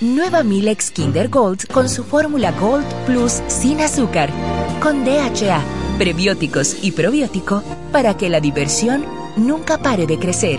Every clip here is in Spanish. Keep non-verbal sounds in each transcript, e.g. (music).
Nueva Milex Kinder Gold con su fórmula Gold Plus sin azúcar, con DHA, prebióticos y probiótico para que la diversión nunca pare de crecer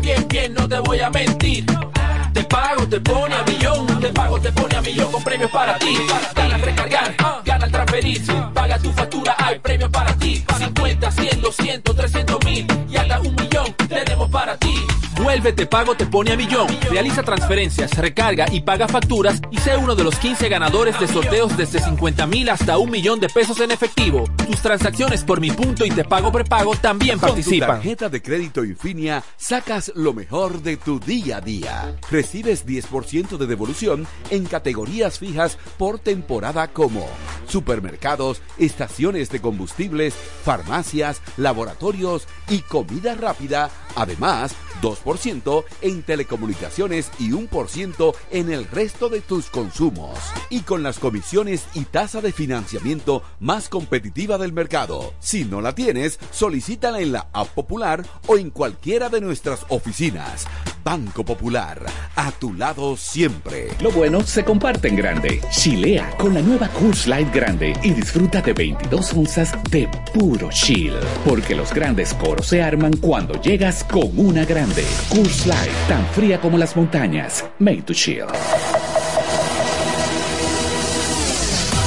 bien, bien, no te voy a mentir. Te pago, te pone a millón. Te pago, te pone a millón con premios para ti. Gana al recargar, gana al transferir. Paga tu factura, hay premios para ti. 50, 100, 200, 300 mil y hasta un millón tenemos para ti. Vuelve Te Pago Te Pone a Millón. Realiza transferencias, recarga y paga facturas y sé uno de los 15 ganadores de sorteos desde 50 mil hasta un millón de pesos en efectivo. Tus transacciones por Mi Punto y Te Pago Prepago también participan. Con tu tarjeta de crédito Infinia sacas lo mejor de tu día a día. Recibes 10% de devolución en categorías fijas por temporada como supermercados, estaciones de combustibles, farmacias, laboratorios y comida rápida. Además, 2% en telecomunicaciones y 1% en el resto de tus consumos. Y con las comisiones y tasa de financiamiento más competitiva del mercado. Si no la tienes, solicítala en la App Popular o en cualquiera de nuestras oficinas. Banco Popular, a tu lado siempre. Lo bueno se comparte en grande. Chilea con la nueva Coors Light Grande y disfruta de 22 onzas de puro chill. Porque los grandes coros se arman cuando llegas con una grande. Coors Light, tan fría como las montañas. Made to chill.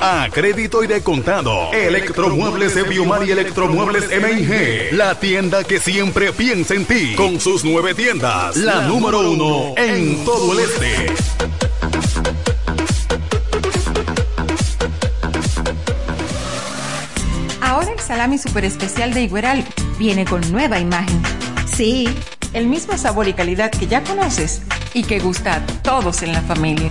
a crédito y de contado. Electromuebles de Biomar y Electromuebles MIG. La tienda que siempre piensa en ti. Con sus nueve tiendas. La, número uno en todo el este. Ahora el salami super especial de Igueral viene con nueva imagen. Sí, el mismo sabor y calidad que ya conoces y que gusta a todos en la familia.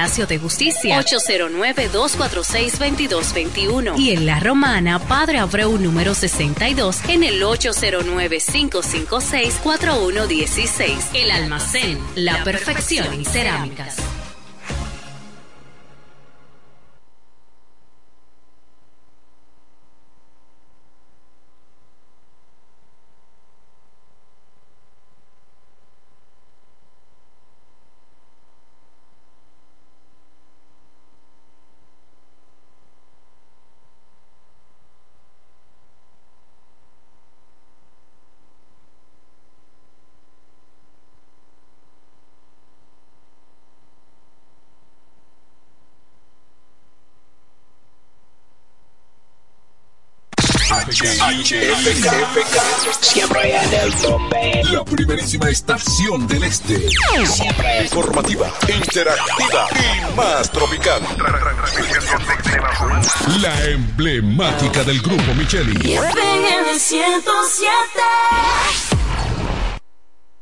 de Justicia, 809-246-2221. Y en La Romana, Padre Abreu número 62, en el 809-556-4116. El almacén, la, perfección en cerámicas. HFK, siempre en el tope. La primerísima estación del este. Siempre informativa, interactiva y más tropical. La emblemática del grupo Micheli. FM 107.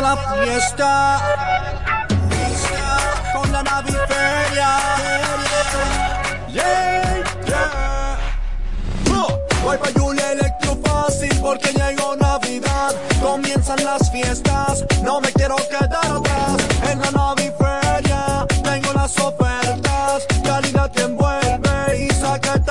La fiesta con la naviferia. Yeah, yeah. Voy pa' Julia Electro Fácil porque llegó Navidad. Comienzan las fiestas,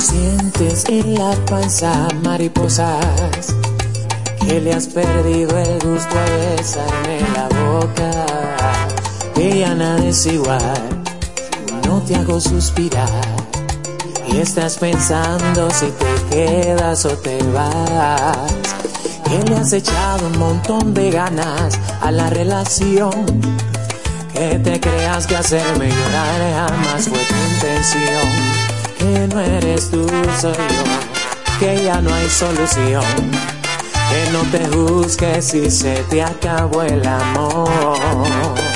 Sientes en la panza mariposas, que le has perdido el gusto a besarme la boca, que ya nada es igual, no te hago suspirar, y estás pensando si te quedas o te vas, que le has echado un montón de ganas a la relación. Que te creas que hacerme llorar jamás fue tu intención no eres tú, soy yo, que ya no hay solución, que no te juzgues si se te acabó el amor.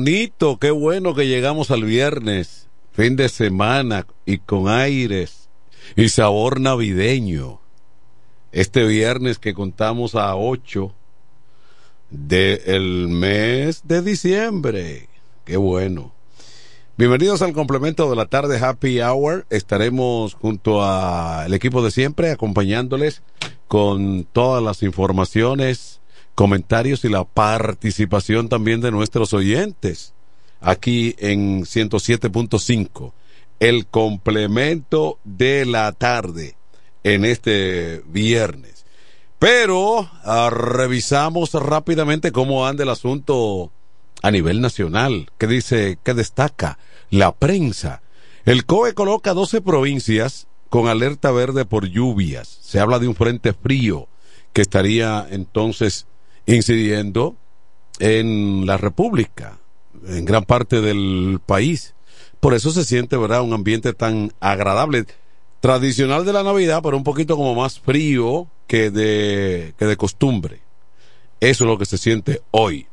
Hola, bonito, qué bueno que llegamos al viernes, fin de semana y con aires y sabor navideño. Este viernes que contamos a 8 del mes de diciembre, qué bueno. Bienvenidos al complemento de la tarde Happy Hour. Estaremos junto al equipo de siempre acompañándoles con todas las informaciones, comentarios y la participación también de nuestros oyentes aquí en 107.5. El complemento de la tarde en este viernes. Pero ah, revisamos rápidamente cómo anda el asunto a nivel nacional. ¿Qué dice? ¿Qué destaca? La prensa. El COE coloca 12 provincias con alerta verde por lluvias. Se habla de un frente frío que estaría entonces incidiendo en la República, en gran parte del país. Por eso se siente, ¿verdad?, un ambiente tan agradable, tradicional de la Navidad, pero un poquito como más frío que de, que de costumbre. Eso es lo que se siente hoy.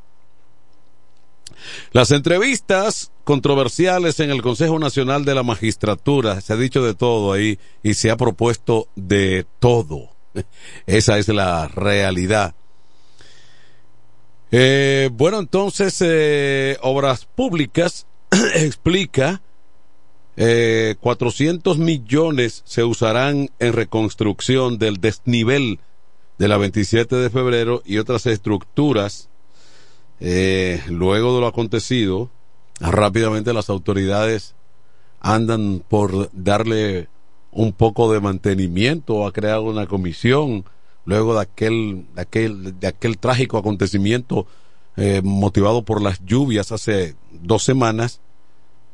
Las entrevistas controversiales en el Consejo Nacional de la Magistratura, se ha dicho de todo ahí y se ha propuesto de todo. (laughs) Esa es la realidad. Eh, bueno, entonces, eh, Obras Públicas (clears throat) explica eh, 400 millones se usarán en reconstrucción del desnivel de la 27 de febrero y otras estructuras. Eh, luego de lo acontecido, rápidamente las autoridades andan por darle un poco de mantenimiento, ha creado una comisión luego de aquel, de aquel, de aquel trágico acontecimiento eh, motivado por las lluvias hace dos semanas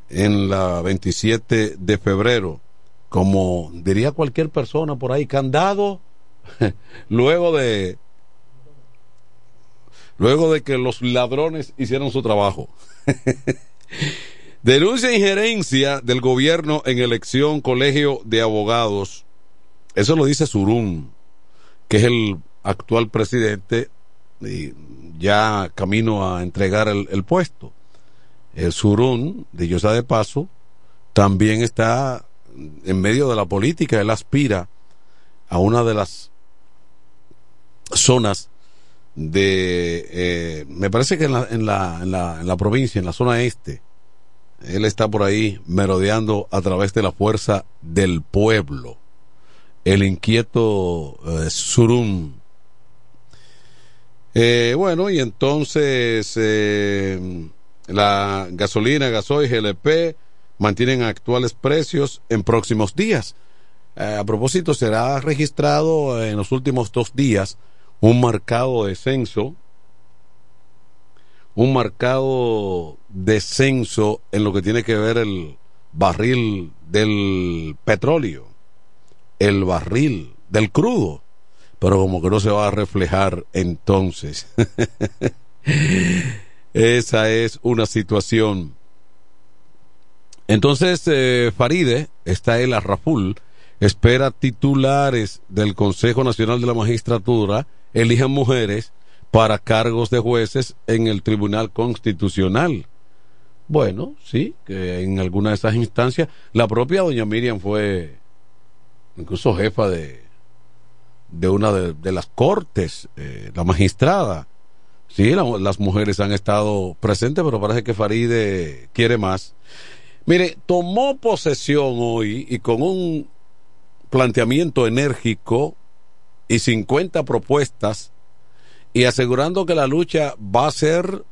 en la 27 de febrero. Como diría cualquier persona por ahí, candado, (laughs) luego de luego de que los ladrones hicieron su trabajo. (laughs) Denuncia injerencia del gobierno en elección colegio de abogados. Eso lo dice Surún, que es el actual presidente y ya camino a entregar el, el puesto. El Surún, de sea de paso, también está en medio de la política. Él aspira a una de las zonas de, eh, me parece que en la, en, la, en, la, en la provincia, en la zona este, él está por ahí merodeando a través de la fuerza del pueblo. El inquieto eh, Surum. Eh, bueno, y entonces eh, la gasolina, gasoil, GLP mantienen actuales precios en próximos días. Eh, a propósito, será registrado en los últimos dos días un marcado descenso un marcado descenso en lo que tiene que ver el barril del petróleo, el barril del crudo, pero como que no se va a reflejar entonces. (laughs) Esa es una situación. Entonces, eh, Faride, está el Arraful, espera titulares del Consejo Nacional de la Magistratura elijan mujeres para cargos de jueces en el Tribunal Constitucional. Bueno, sí, que en alguna de esas instancias, la propia doña Miriam fue incluso jefa de, de una de, las cortes, eh, la magistrada. Sí, las mujeres han estado presentes, pero parece que Faride quiere más. Mire, tomó posesión hoy y con un planteamiento enérgico y 50 propuestas y asegurando que la lucha va a ser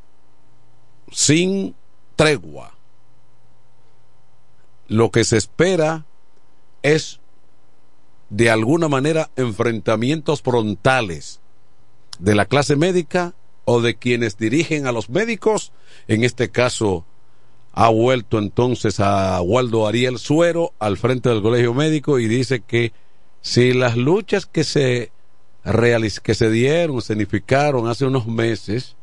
sin tregua. Lo que se espera es de alguna manera enfrentamientos frontales de la clase médica o de quienes dirigen a los médicos. En este caso ha vuelto entonces a Waldo Ariel Suero al frente del colegio médico y dice que si las luchas que se que se dieron, significaron hace unos meses,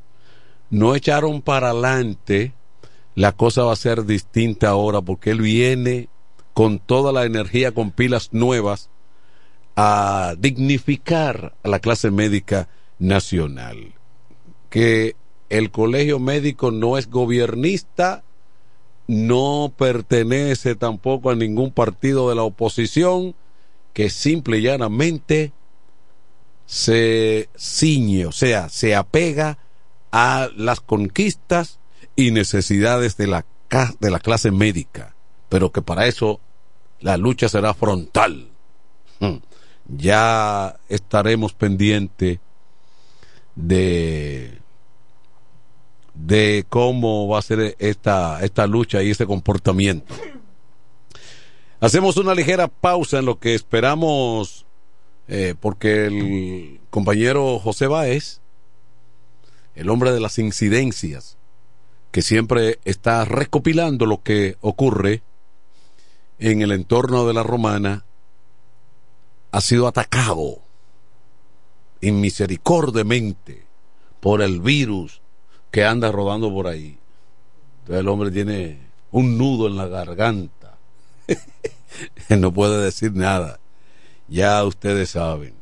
no echaron para adelante, la cosa va a ser distinta ahora porque él viene con toda la energía, con pilas nuevas, a dignificar a la clase médica nacional. Que el colegio médico no es gobernista, no pertenece tampoco a ningún partido de la oposición, que simple y llanamente se ciñe, o sea, se apega a las conquistas y necesidades de la, de la clase médica, pero que para eso la lucha será frontal. Hmm. Ya estaremos pendientes de de cómo va a ser esta, esta lucha y este comportamiento. Hacemos una ligera pausa en lo que esperamos eh, porque el compañero José Báez, el hombre de las incidencias, que siempre está recopilando lo que ocurre en el entorno de la romana, ha sido atacado inmisericordemente por el virus que anda rodando por ahí. Entonces el hombre tiene un nudo en la garganta. (laughs) no puede decir nada ya ustedes saben.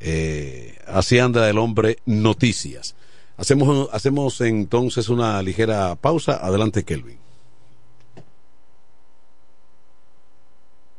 Eh, así anda el hombre noticias. Hacemos, hacemos entonces una ligera pausa. Adelante, Kelvin.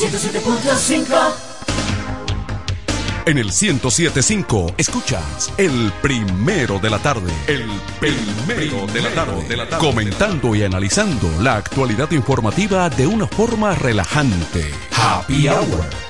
107.5 En el 1075 escuchas el primero de la tarde. El primero de la tarde. De la tarde. Comentando y analizando la actualidad informativa de una forma relajante. Happy Hour.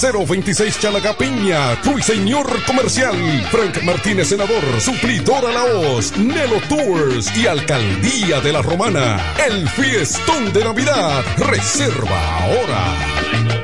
026 Chalaga Piña, Señor Comercial, Frank Martínez Senador, Suplidora La Hoz, Nelo Tours y Alcaldía de la Romana. El fiestón de Navidad. Reserva ahora.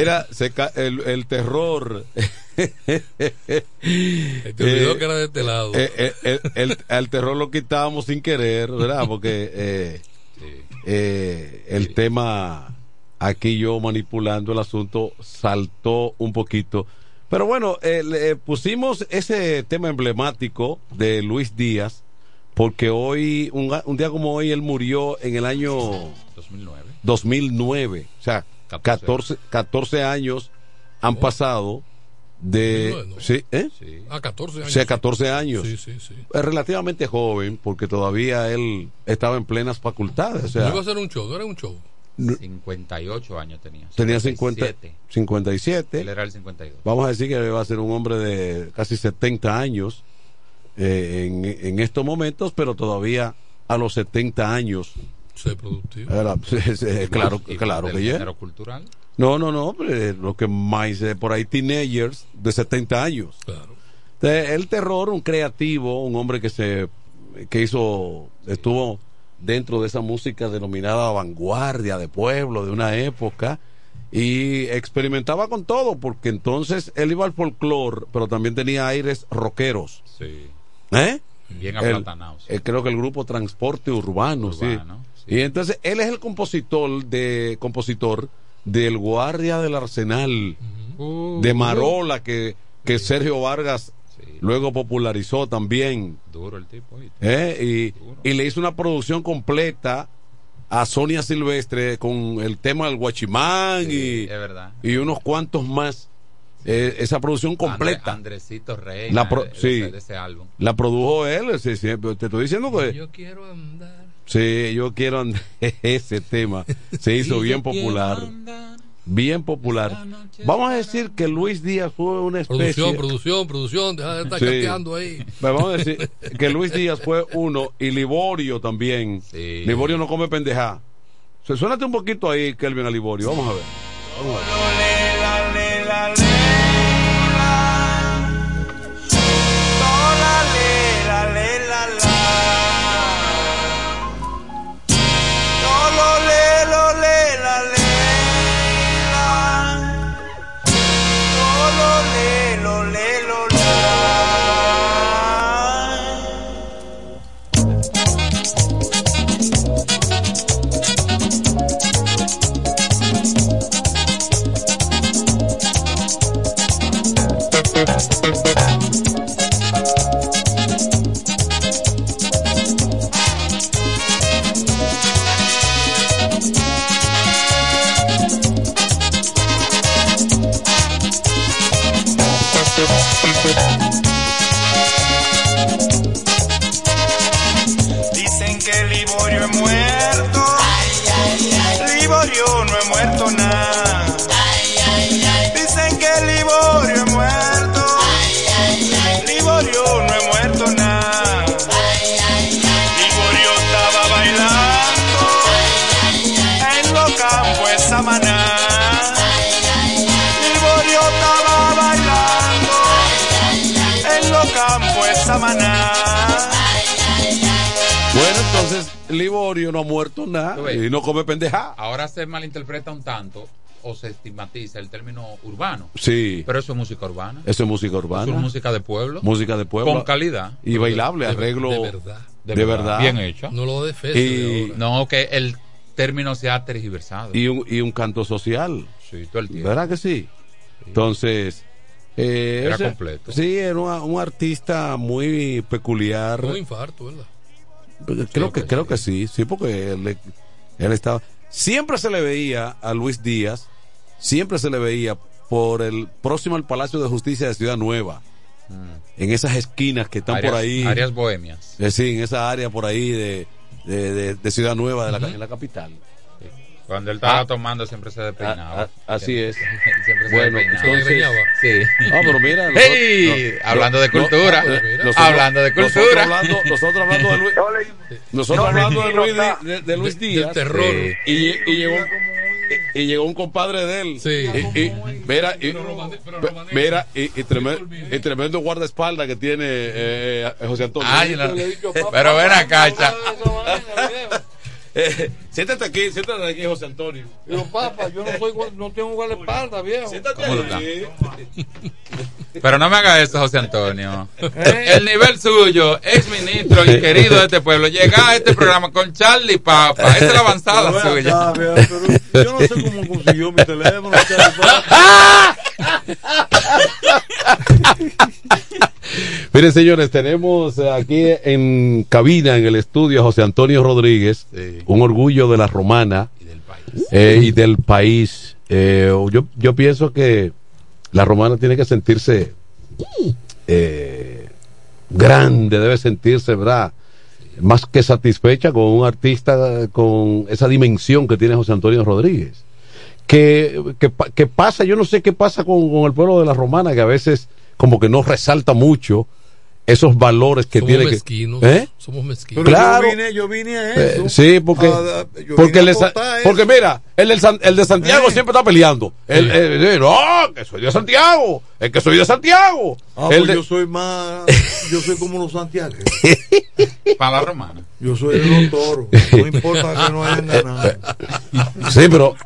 Mira, se el, el terror. Te olvidó que era de este lado. eh, eh, el, el- terror lo quitábamos sin querer, ¿verdad? Porque eh, eh, el tema, aquí yo manipulando el asunto, saltó un poquito. Pero bueno, eh, le pusimos ese tema emblemático de Luis Díaz, porque hoy, un, un día como hoy, él murió en el año 2009. 2009. O sea, 14, 14 años han pasado de... Sí, ¿eh? A 14 años. O sea, 14 años. Sí, sí, sí. Es relativamente joven porque todavía él estaba en plenas facultades. O sea, no iba a ser un show, no era un show. 58 años tenía. tenía 50, 57. 57. Él era el 52. Vamos a decir que va a ser un hombre de casi 70 años eh, en, en estos momentos, pero todavía a los 70 años. Ser productivo. Era- (laughs) sí, sí, claro, Y claro que ya. cultural. No, no, no, pero lo que más eh, por ahí teenagers de 70 años. Entonces, el terror, un creativo, un hombre que se que hizo estuvo dentro de esa música denominada vanguardia de pueblo de una época y experimentaba con todo porque entonces él iba al folclore, pero también tenía aires rockeros. Sí. ¿Eh? Bien El- aplatanado, sí. eh, creo que el grupo Transporte Urbano, sí. Y entonces él es el compositor de compositor del Guardia del Arsenal de Marola que, que Sergio Vargas luego popularizó también. Duro el tipo. ¿eh? Y, y le hizo una producción completa a Sonia Silvestre con el tema del Guachimán y, es verdad. y unos cuantos más. Eh, esa producción completa. Andre- Andresito Rey. La pro- de, sí. ese, de ese álbum. La produjo él, sí, sí, pero te estoy diciendo que... Yo quiero andar. Sí, yo quiero andar. (laughs) Ese tema se hizo bien popular. Bien popular. Vamos a decir que Luis Díaz fue una especie. Producción, producción, producción. Deja de estar Sí. ahí. Pues vamos a decir que Luis Díaz fue uno y Liborio también. Liborio no come pendeja. Se suénate un poquito ahí, Kelvin, a Liborio. Vamos a ver. Vamos a ver. Liborio no ha muerto nada y no come pendeja. Ahora se malinterpreta un tanto o se estigmatiza el término urbano. Sí. Pero eso es música urbana. Eso es música urbana. Eso es música de pueblo. Música de pueblo. Con calidad. Y bailable, De- arreglo. de verdad. De, verdad. Bien hecho. No lo defeso Y. No, que el término se ha tergiversado. y, un, y un canto social. Sí, todo el tiempo. ¿Verdad que sí? Entonces. eh, Era ese- completo. Sí, era un, un artista muy peculiar. Un infarto, ¿verdad? Creo que, creo que sí, sí, porque él, él estaba. Siempre se le veía a Luis Díaz, siempre se le veía por el próximo al Palacio de Justicia de Ciudad Nueva, en esas esquinas que están Mm. Áreas- por ahí. Áreas bohemias. Eh, sí, en esa área por ahí de, de, de- de Ciudad Nueva, de la, en la capital. Cuando él estaba Ah. tomando siempre se despeinaba. Ah, ah, así es. (laughs) Siempre se Bueno, despeinaba. entonces- Sí. Ah, pero mira. (laughs) Nosotros- hablando de no, cultura. no, nosotros- hablando de cultura. Nosotros hablando de Luis, nosotros hablando de Luis, de, de Luis Díaz. del terror. Sí. Y, y llegó, y, llegó un compadre de él. Y, y- mira, y, mira, y, y tremendo, y tremendo guardaespaldas que tiene eh, eh, José Antonio. Ay, no. (laughs) Pero ven acá, Eh, (laughs) siéntate aquí, siéntate aquí, José Antonio. Digo, papá, yo no soy no tengo guardaespaldas, viejo. ¿Cómo tú estás? Pero no me haga eso, José Antonio. El nivel suyo, ex ministro y querido de este pueblo, llega a este programa con Charlie Papa. Esa es la avanzada suya. acá, viejo, pero yo no sé cómo consiguió mi teléfono. (laughs) Miren, señores, tenemos eh, aquí en cabina, en el estudio, a José Antonio Rodríguez, un orgullo de la romana eh, y del país. Eh, yo, yo pienso que la romana tiene que sentirse eh, grande, debe sentirse, ¿verdad? Más que satisfecha con un artista con esa dimensión que tiene José Antonio Rodríguez. Que, que, pa- que pasa, yo no sé qué pasa con, con el pueblo de la romana, que a veces como que no resalta mucho esos valores que Somos tiene que... mezquinos. ¿Eh? Somos mezquinos. Pero Claro. yo vine, yo vine a Eh, eso. sí, porque, a- yo porque, a eso. porque mira, el, del San- el de Santiago Eh. siempre está peleando. El, el- el- no, que soy de Santiago, el que soy de Santiago. Ah, El pues de- yo soy más, yo soy como los Santiago. (laughs) Para la romana. Yo soy de los toros. No importa que no hayan ganado. Sí, pero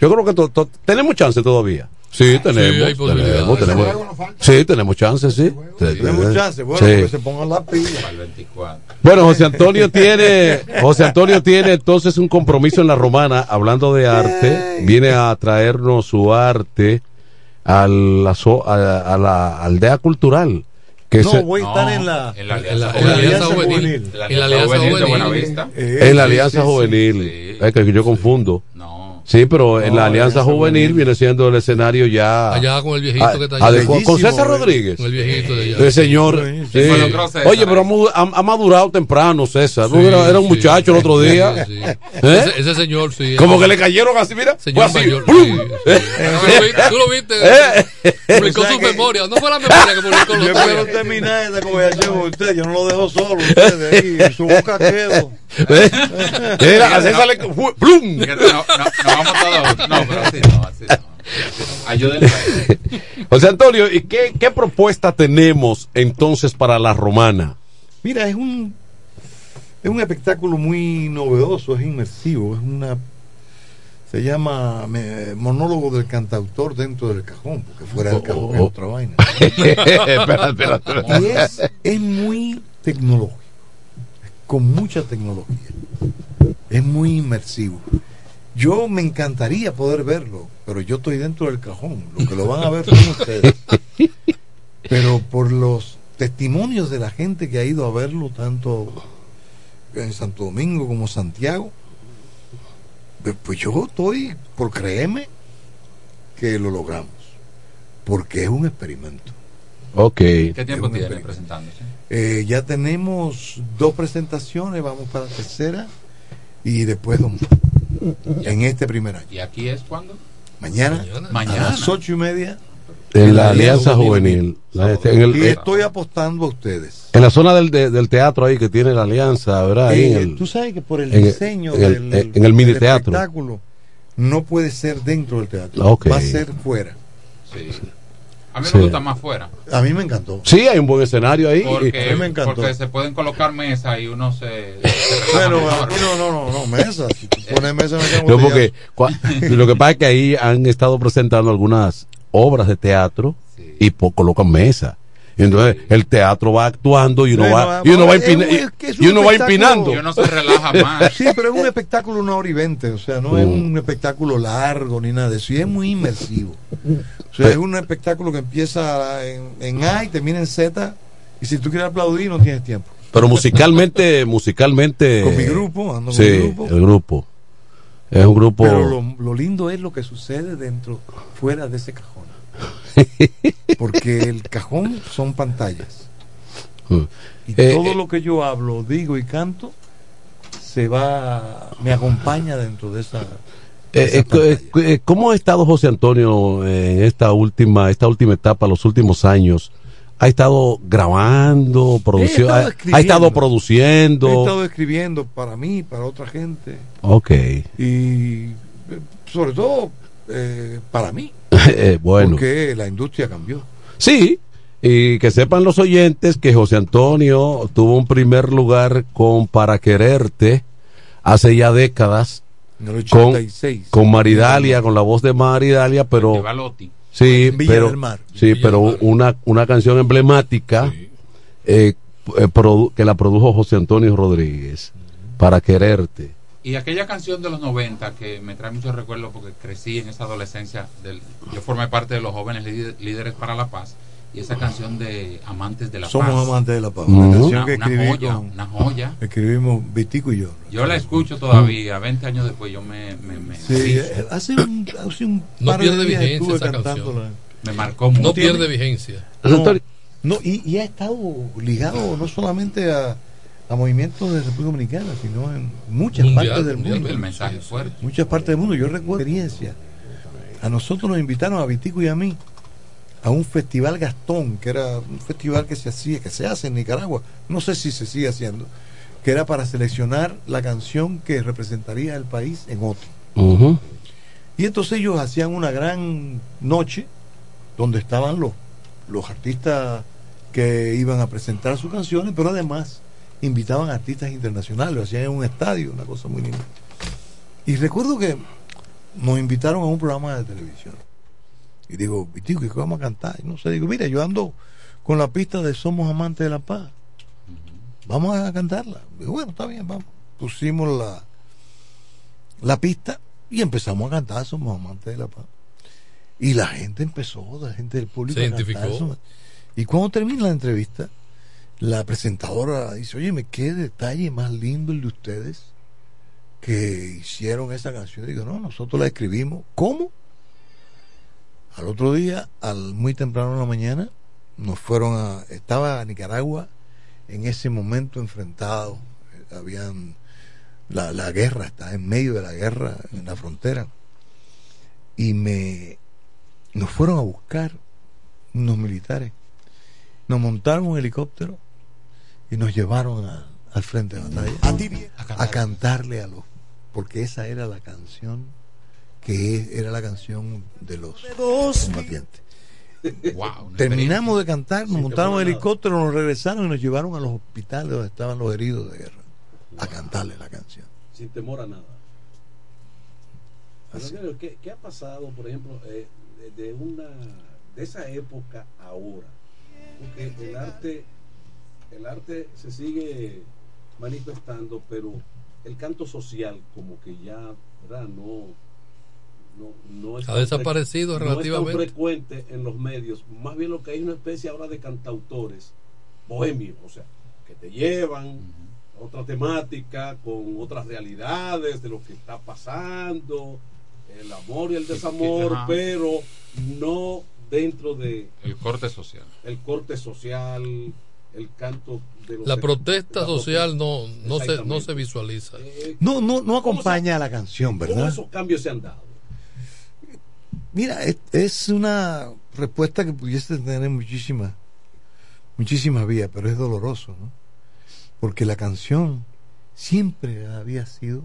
yo creo que to- to- tenemos chance todavía. Sí, tenemos. hay posibilidades. tenemos, tenemos. Sí, tenemos chance, sí. Tenemos chance. Bueno, Sí. que se pongan la pila. Para el 24. Bueno, José Antonio tiene, José Antonio tiene entonces un compromiso en la romana, hablando de arte, viene a traernos su arte a la, so- a, a la aldea cultural. Que No, se- voy a estar en la, En la En la, Alianza en la Alianza Alianza Juvenil. Juvenil. En la Alianza Juvenil de Juvenil. Buenavista. Eh, en la sí, Alianza sí, sí. Juvenil. Es que yo confundo. No. Sí, pero en No, la Alianza Juvenil viene siendo el escenario ya. Allá con el viejito a- que está allá. adecuado. Con César eh. Rodríguez. Con el viejito de allá. El señor. Sí, César. Oye, pero ha, madurado temprano, César. Sí, era, era un sí, muchacho el otro día. sí. ¿Eh? Ese, ese señor, sí. Como que le cayeron así, mira. Fue Señor así. mayor. ¡plum! sí, sí. Tú lo viste, tú lo viste. Eh. Publicó O sea su que- memoria. No fue la memoria que publicó Yo días. terminar esta conversación con usted. Yo no lo dejo solo. Ustedes ahí. Su boca quedo. ¿Eh? Mira, a César le. fue- ¡plum! Fíjate, No, no, no vamos todos. No, pero así no, así no. José Antonio, ¿y qué, qué propuesta tenemos entonces para la romana? Mira, es un es un espectáculo muy novedoso, es inmersivo, es una se llama me- monólogo del cantautor dentro del cajón, porque fuera del cajón es Oh. otra vaina. espera, espera, espera. Y es, es muy tecnológico, con mucha tecnología. Es muy inmersivo. Yo me encantaría poder verlo, pero yo estoy dentro del cajón. Lo que lo van a ver son (laughs) ustedes. Pero por los testimonios de la gente que ha ido a verlo, tanto en Santo Domingo como Santiago, pues- pues yo estoy por creerme que lo logramos. Porque es un experimento. Ok. ¿Qué tiempo tiene presentándose? Eh, ya tenemos dos presentaciones, vamos para la tercera y después dos más. en este primer año. ¿Y aquí es cuándo? Mañana, Mañana. a las ocho y media. En la Alianza Juvenil. Este, En, el- Y estoy apostando a ustedes. en la zona del, de- del teatro ahí que tiene la Alianza, ¿verdad? Ahí en Eh, el- tú sabes que por el en diseño en el- del, eh, en el mini del teatro. espectáculo no puede ser dentro del teatro, va a ser fuera. Sí. A mí Sí. me gusta más fuera. A mí me encantó. Sí, hay un buen escenario ahí. Porque, A mí me encantó. porque se pueden colocar mesas y uno se. aquí (laughs) mejor. no, no, no, no, mesa. Si pones mesa, me quedo (laughs) No, porque cua- lo que pasa es que ahí han estado presentando algunas obras de teatro y po- colocan mesa. Y entonces el teatro va actuando y uno va, no, y uno va, es es y un uno va empinando. Y uno se relaja (laughs) más. Sí, pero es un espectáculo una hora y veinte, o sea, no es un espectáculo largo ni nada de eso, y es muy inmersivo. O sea, es un espectáculo que empieza en, en A y termina en Z, y si tú quieres aplaudir no tienes tiempo. Pero musicalmente, (laughs) musicalmente. Con mi grupo, ando con sí, mi grupo. el grupo. Es un grupo. Pero lo, lo lindo es lo que sucede dentro, fuera de ese cajón. (laughs) Porque el cajón son pantallas. Y Eh, todo eh, lo que yo hablo, digo y canto, se va, me acompaña dentro de esa... Eh, eh, ¿Cómo ha estado José Antonio en esta última, esta última etapa, los últimos años? ¿Ha estado grabando, produciendo? Ha, estado produciendo? He estado escribiendo para mí, para otra gente. Ok. Y sobre todo eh, para mí. (laughs) Eh, bueno. Porque la industria cambió. Sí, y que sepan los oyentes que José Antonio tuvo un primer lugar con Para Quererte hace ya décadas. En el Con, 86. con Maridalia, con la voz de Maridalia, pero... De Balotti. Sí, En Villa pero, del Mar. sí, pero una, una canción emblemática eh, eh, produ- que la produjo José Antonio Rodríguez, Para Quererte. Y aquella canción de los 90 que me trae muchos recuerdos porque crecí en esa adolescencia. Del, yo formé parte de los jóvenes líder- líderes para la paz. Y esa canción de Amantes de la Somos Paz. amantes de la paz. Una canción que una escribí joya, con- una joya. escribimos Vitico y yo. Yo la escucho todavía, 20 años después yo me, me, me, Sí, eh, hace un, hace un No par pierde de días vigencia estuve esa cantándola. me marcó mucho. No pierde vigencia. No, no, y, y ha estado ligado no solamente a, a movimientos de República Dominicana, sino en muchas Mundial, partes del mundial, mundo. El mensaje fuerte. Muchas partes del mundo. Yo recuerdo experiencia. A nosotros nos invitaron a Vitico y a mí a un festival Gastón, que era un festival que se hacía, que se hace en Nicaragua, no sé si se sigue haciendo, que era para seleccionar la canción que representaría el país en otro. Y entonces ellos hacían una gran noche donde estaban los, los artistas que iban a presentar sus canciones, pero además invitaban artistas internacionales, lo hacían en un estadio, una cosa muy linda. Y recuerdo que nos invitaron a un programa de televisión. Y digo, Vitico, ¿qué vamos a cantar? Y no sé, digo, mira, yo ando con la pista de Somos Amantes de la Paz. Vamos a cantarla. Digo, bueno, está bien, vamos. Pusimos la, la pista y empezamos a cantar Somos Amantes de la Paz. Y la gente empezó, la gente del público. Se a cantar identificó. Y cuando termina la entrevista, la presentadora dice, oye, qué detalle más lindo el de ustedes que hicieron esa canción. Digo, no, nosotros la escribimos. ¿Cómo? Al otro día, al muy temprano en la mañana, nos fueron a. Estaba Nicaragua en ese momento enfrentado. eh, Habían. La, la guerra, está en medio de la guerra en la frontera. Y me. Nos fueron a buscar unos militares. Nos montaron un helicóptero y nos llevaron a- al frente de batalla a, cantarle a los. Porque esa era la canción que es- era la canción de los combatientes. Wow, Terminamos de cantar, nos Sí, en buena. helicóptero, nos regresaron y nos llevaron a los hospitales donde estaban los heridos de guerra a cantarle la canción. Sin temor a nada. Pero, ¿qué, qué ha pasado, por ejemplo, eh, de, de una de esa época ahora? Porque el arte, el arte se sigue manifestando, pero el canto social como que ya, ¿verdad? No, no, no es Ha desaparecido no es tan relativamente. frecuente en los medios. Más bien lo que hay es una especie ahora de cantautores bohemios, o sea, que te llevan a otra temática, con otras realidades de lo que está pasando, el amor y el desamor, pero no dentro de El corte social. el corte social, el canto de los La protesta la social no, no, se, no se visualiza. No, no, no acompaña a la canción, ¿Cómo ¿verdad? esos cambios se han dado? Mira, es, es una respuesta que pudiese tener muchísimas, muchísimas vías, pero es doloroso, ¿no? Porque la canción siempre había sido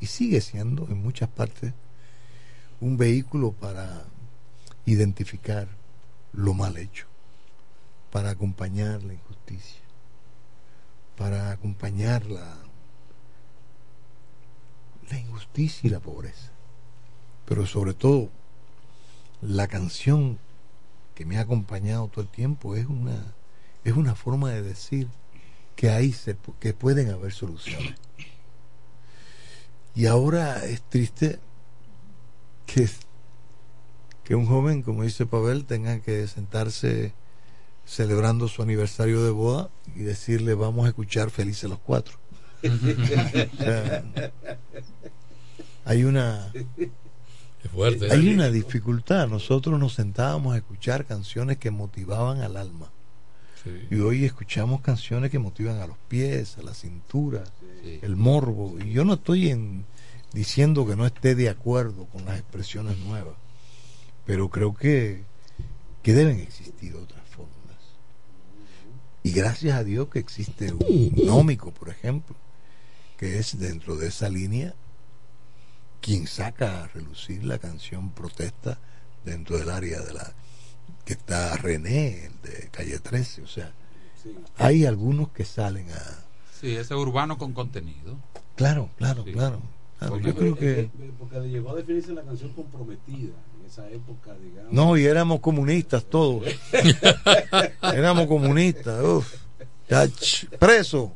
y sigue siendo en muchas partes un vehículo para identificar, lo mal hecho, para acompañar la injusticia, para acompañar la, injusticia y la pobreza. Pero sobre todo, la canción que me ha acompañado todo el tiempo es una, es una forma de decir que se, que pueden haber soluciones. Y ahora es triste que, que un joven, como dice Pavel, tenga que sentarse celebrando su aniversario de boda y decirle vamos a escuchar Felices los Cuatro. (laughs) O sea, hay una fuerte. hay una dificultad. Nosotros nos sentábamos a escuchar canciones que motivaban al alma. Y hoy escuchamos canciones que motivan a los pies, a la cintura, el morbo. Y yo no estoy en, diciendo que no esté de acuerdo con las expresiones nuevas, pero creo que, que deben existir otras. Y gracias a Dios que existe un nómico, por ejemplo, que es dentro de esa línea quien saca a relucir la canción protesta dentro del área de la que está René, el de calle 13, o sea, hay algunos que salen a Sí, ese urbano con contenido. claro, claro, claro, claro. yo creo que Porque llegó a definirse la canción comprometida esa época, digamos. no y éramos comunistas todos, (laughs) éramos comunistas, uf, ya, ch, preso,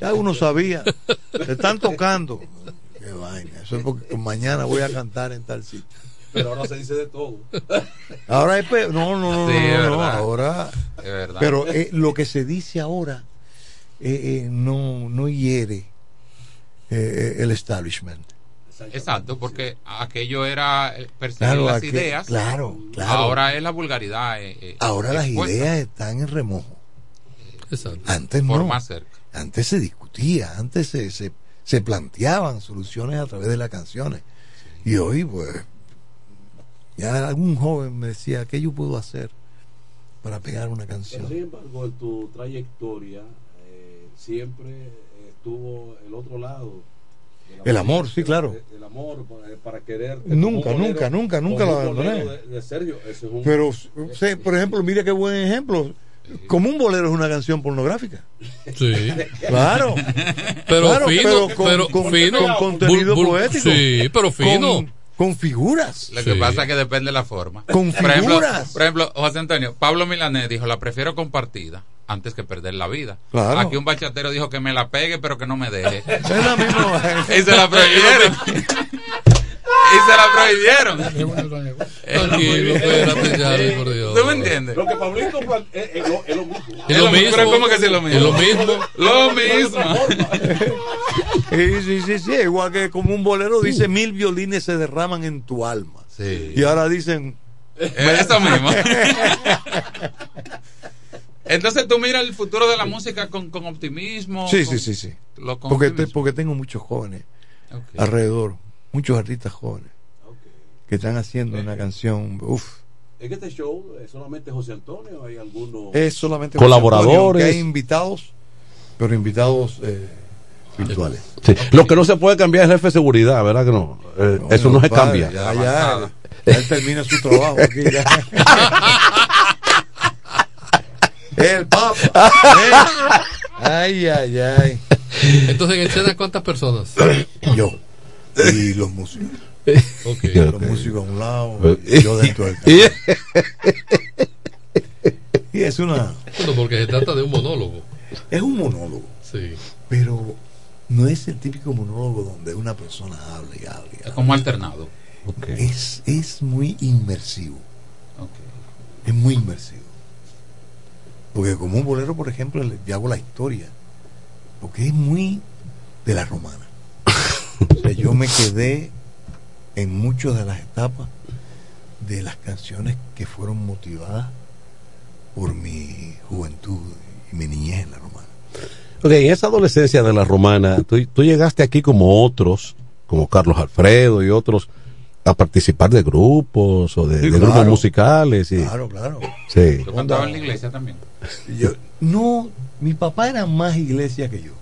ya uno sabía, te están tocando, qué vaina, eso es porque mañana voy a cantar en tal sitio. Pero ahora se dice de todo. Ahora es pe- no, no, no, Sí, no, es no, ahora. Es verdad. Pero eh, lo que se dice ahora eh, eh, no, no hiere eh, el establishment. Exacto, porque aquello era eh, perseguir Claro, las aquel- ideas. claro, claro. Ahora es la vulgaridad. eh, eh, Ahora las ideas están en remojo. Antes Por no. más cerca. Antes se discutía, antes se, se, se planteaban soluciones a través de las canciones. Y hoy, pues, ya algún joven me decía, ¿qué yo puedo hacer para pegar una canción? Pero sin embargo, en tu trayectoria eh, siempre estuvo el otro lado. El amor, sí, claro. El, el amor para, querer. Nunca, nunca, nunca, nunca lo abandoné. De, de Sergio, es un- Pero, sé, por ejemplo, mira qué buen ejemplo. Como un bolero es una canción pornográfica. Sí. Claro. Pero Claro, fino, pero con, pero con- fino. con contenido Bul- bul- poético. Sí, pero fino. Con, figuras. Lo que pasa es que depende de la forma. Con por ejemplo, figuras. por ejemplo, José Antonio, Pablo Milanés dijo, la prefiero compartida antes que perder la vida. Claro. Aquí un bachatero dijo que me la pegue, pero que no me deje. Es la misma. (laughs) y se la prohibieron. (laughs) (laughs) y se la prohibieron. ¿Tú me entiendes? Lo que Pablito es, lo, es lo mismo. Es lo mismo. Pero ¿cómo que sí es lo mismo? Es lo mismo. Lo mismo. (laughs) Sí, sí, sí, sí, igual que como un bolero dice mil violines se derraman en tu alma. Y ahora dicen Eso mismo. (laughs) Entonces tú miras el futuro de la música con, con optimismo. Sí, con- sí, sí, sí. Porque, te- porque tengo muchos jóvenes Ok. alrededor, muchos artistas jóvenes que están haciendo una canción, uff, En este show es solamente José Antonio, hay algunos. es solamente Colaboradores. José Antonio, que hay invitados, pero invitados eh, virtuales. Sí. Lo que no se puede cambiar es el jefe de seguridad, ¿verdad que no? Eh, eso no se Padre, cambia. Ya, ya, ya él termina su trabajo aquí. ya. (laughs) El Papa. (laughs) ¿eh? Ay, ay, ay. Entonces, en escena, ¿cuántas personas? Yo. Y los músicos. (laughs) Los músicos a un lado, y yo dentro del. (laughs) Y es una. Bueno, porque se trata de un monólogo. Es un monólogo. Sí. Pero no es el típico monólogo donde una persona habla y habla. y Es habla. como alternado. Es, es muy inmersivo. Es muy inmersivo. Porque como un bolero, por ejemplo, le- yo hago la historia. Porque es muy de la romana. O sea, yo me quedé en muchas de las etapas de las canciones que fueron motivadas por mi juventud y mi niñez en la romana. Ok, en esa adolescencia de la romana, tú, tú llegaste aquí como otros, como Carlos Alfredo y otros, a participar de grupos o de, Sí, de claro. grupos musicales. Y, Claro, claro. Sí. Yo cantaba en la iglesia también. Yo, no, mi papá era más iglesia que yo.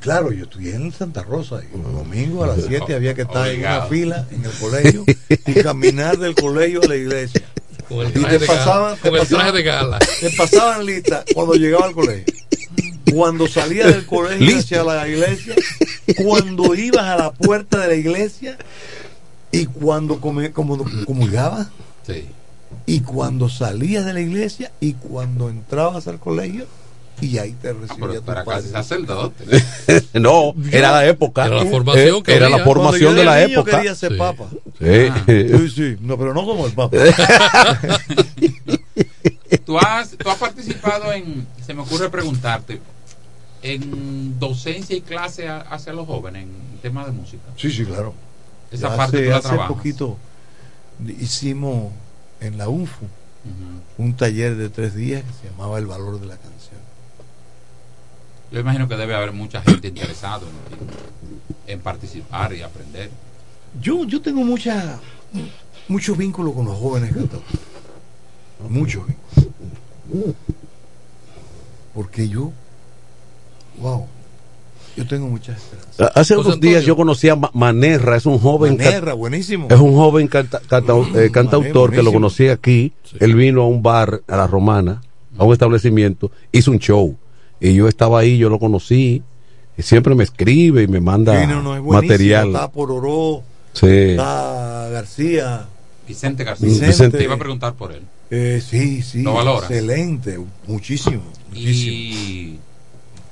Claro, yo estudié en Santa Rosa y los domingos a las (laughs) 7 había que estar en una fila en el colegio y (laughs) caminar del colegio a la iglesia. Con el y te de gala, pasaban, te traje pasaban- de gala. te pasaban lista cuando llegaba al colegio. Cuando salías del colegio hacia la iglesia, cuando ibas a la puerta de la iglesia y cuando come- como- comulgabas Sí. y cuando salías de la iglesia y cuando entrabas al colegio y ahí te recibía Pero tu para padre. sacerdote. (laughs) no, era la época. Era la formación Eh, que era la formación de la niño época. quería ser Sí. papa. Sí. Ah. Sí, sí, no, pero no como el papa. (laughs) ¿Tú has, tú has participado en, se me ocurre preguntarte, en docencia y clase hacia los jóvenes en temas de música? Sí, sí, claro. Esa Ya parte hace, tú la hace trabajas. poquito hicimos en la UFU Ujú. un taller de tres días que se llamaba El Valor de la Canción. Yo imagino que debe haber mucha gente interesada en, en participar y aprender. Yo, yo tengo mucha, muchos vínculos con los jóvenes cantadores. Muchos vínculos. Porque yo, wow, yo tengo muchas esperanzas. Hace José unos días yo conocí a Ma- Manerra, es un joven Manerra, buenísimo. es un joven canta- canta- eh, cantautor que lo conocí aquí. Él vino a un bar a la Romana, a un establecimiento, hizo un show y yo estaba ahí, yo lo conocí. Y siempre me escribe y me manda Sí, no, no, es buenísimo. material. Está Pororó, Sí. está García. Vicente García. Vicente. Te iba a preguntar por él. Eh, sí, sí. ¿Lo valoras? Excelente, muchísimo. muchísimo. Y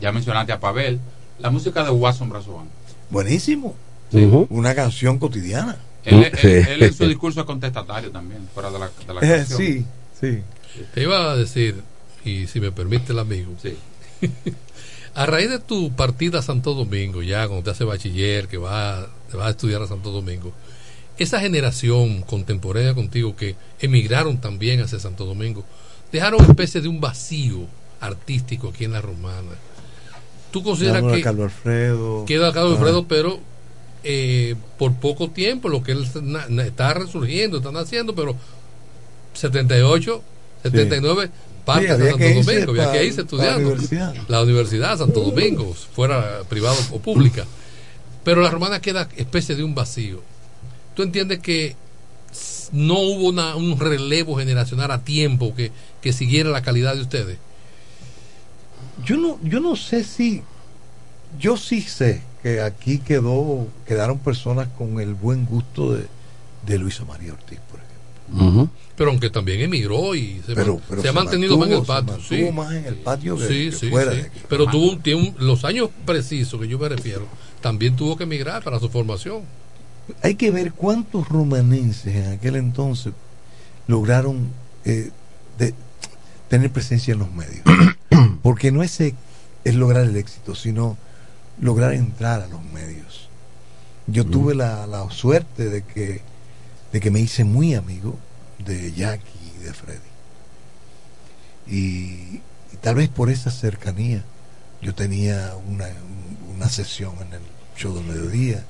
ya mencionaste a Pavel, la música de Watson Brazovan. Buenísimo. Una canción cotidiana. Él, él- Sí. él en su discurso es contestatario también, fuera de la, de la Eh, canción. sí, sí. Te iba a decir, y si me permite el amigo, Sí. (laughs) a raíz de tu partida a Santo Domingo, ya cuando te hace bachiller, que vas, vas a estudiar a Santo Domingo, esa generación contemporánea contigo que emigraron también hacia Santo Domingo, dejaron una especie de un vacío artístico aquí en la Romana. ¿Tú consideras que Carlos Alfredo. queda Carlos Ah. Alfredo, pero eh, por poco tiempo lo que él está resurgiendo, está naciendo, pero 78, 79, parte Sí, Santo que Domingo, había que irse pa la estudiando. universidad. La Universidad Santo Domingo, fuera privada o pública. Pero la romana queda especie de un vacío. ¿Tú entiendes que no hubo una- un relevo generacional a tiempo que, que siguiera la calidad de ustedes? Yo no, yo no sé si, yo sí sé que aquí quedó, quedaron personas con el buen gusto de, de Luisa María Ortiz, por ejemplo. Ujú. Pero aunque también emigró y se, Pero- man- pero se ha mantenido más en el mantuvo, se patio. mantuvo sí. más en el patio que- Sí, que sí, fuera sí. de aquí. Pero tuvo un, un- los años precisos que yo me refiero, también tuvo que emigrar para su formación. Hay que ver cuántos romanenses en aquel entonces lograron eh, de- tener presencia en los medios. (coughs) Porque no es, e- es lograr el éxito, sino lograr entrar a los medios. Yo tuve la, la suerte de que, de que me hice muy amigo de Jackie y de Freddy. Y, y tal vez por esa cercanía yo tenía una, una sesión en el show del mediodía,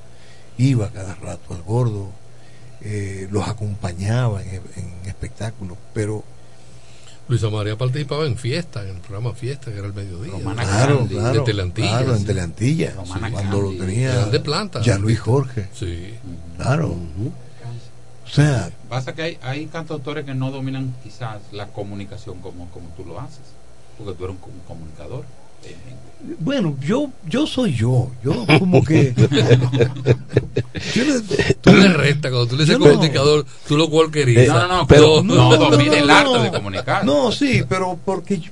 iba cada rato al gordo, eh, los acompañaba en, en espectáculos, pero Luisa María participaba en fiesta, en el programa Fiesta, que era el mediodía. Romana claro, Candy, claro, de Teleantilla, claro, en. Teleantilla, sí, cuando Candy. lo tenía de planta. ya Luis Jorge, Sí. claro. O sea, Pasa que hay, hay cantautores que no dominan quizás la comunicación como, como tú lo haces, porque tú eres un, com- comunicador. Eh, bueno, yo yo soy yo, yo como que (laughs) yo le- Tú le restas, cuando tú le dices Yo no. comunicador, tú lo cual querías. No, no, no, Pero- no, domina el arte no. de comunicar. No, sí, pero porque yo,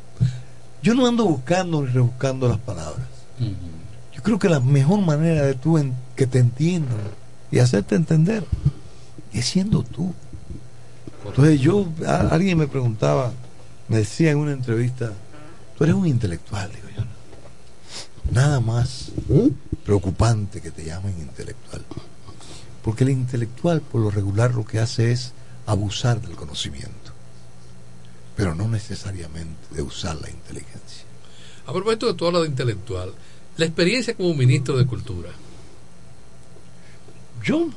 yo no ando buscando ni rebuscando las palabras. Yo creo que la mejor manera de tú en- que te entiendan y hacerte entender es siendo tú. Entonces yo, a- alguien me preguntaba, me decía en una entrevista, tú eres un intelectual, digo yo. Nada más preocupante que te llamen intelectual. Porque el intelectual por lo regular lo que hace es abusar del conocimiento, pero no necesariamente de usar la inteligencia. A propósito de tú hablas de intelectual, la experiencia como ministro de Cultura, Yo,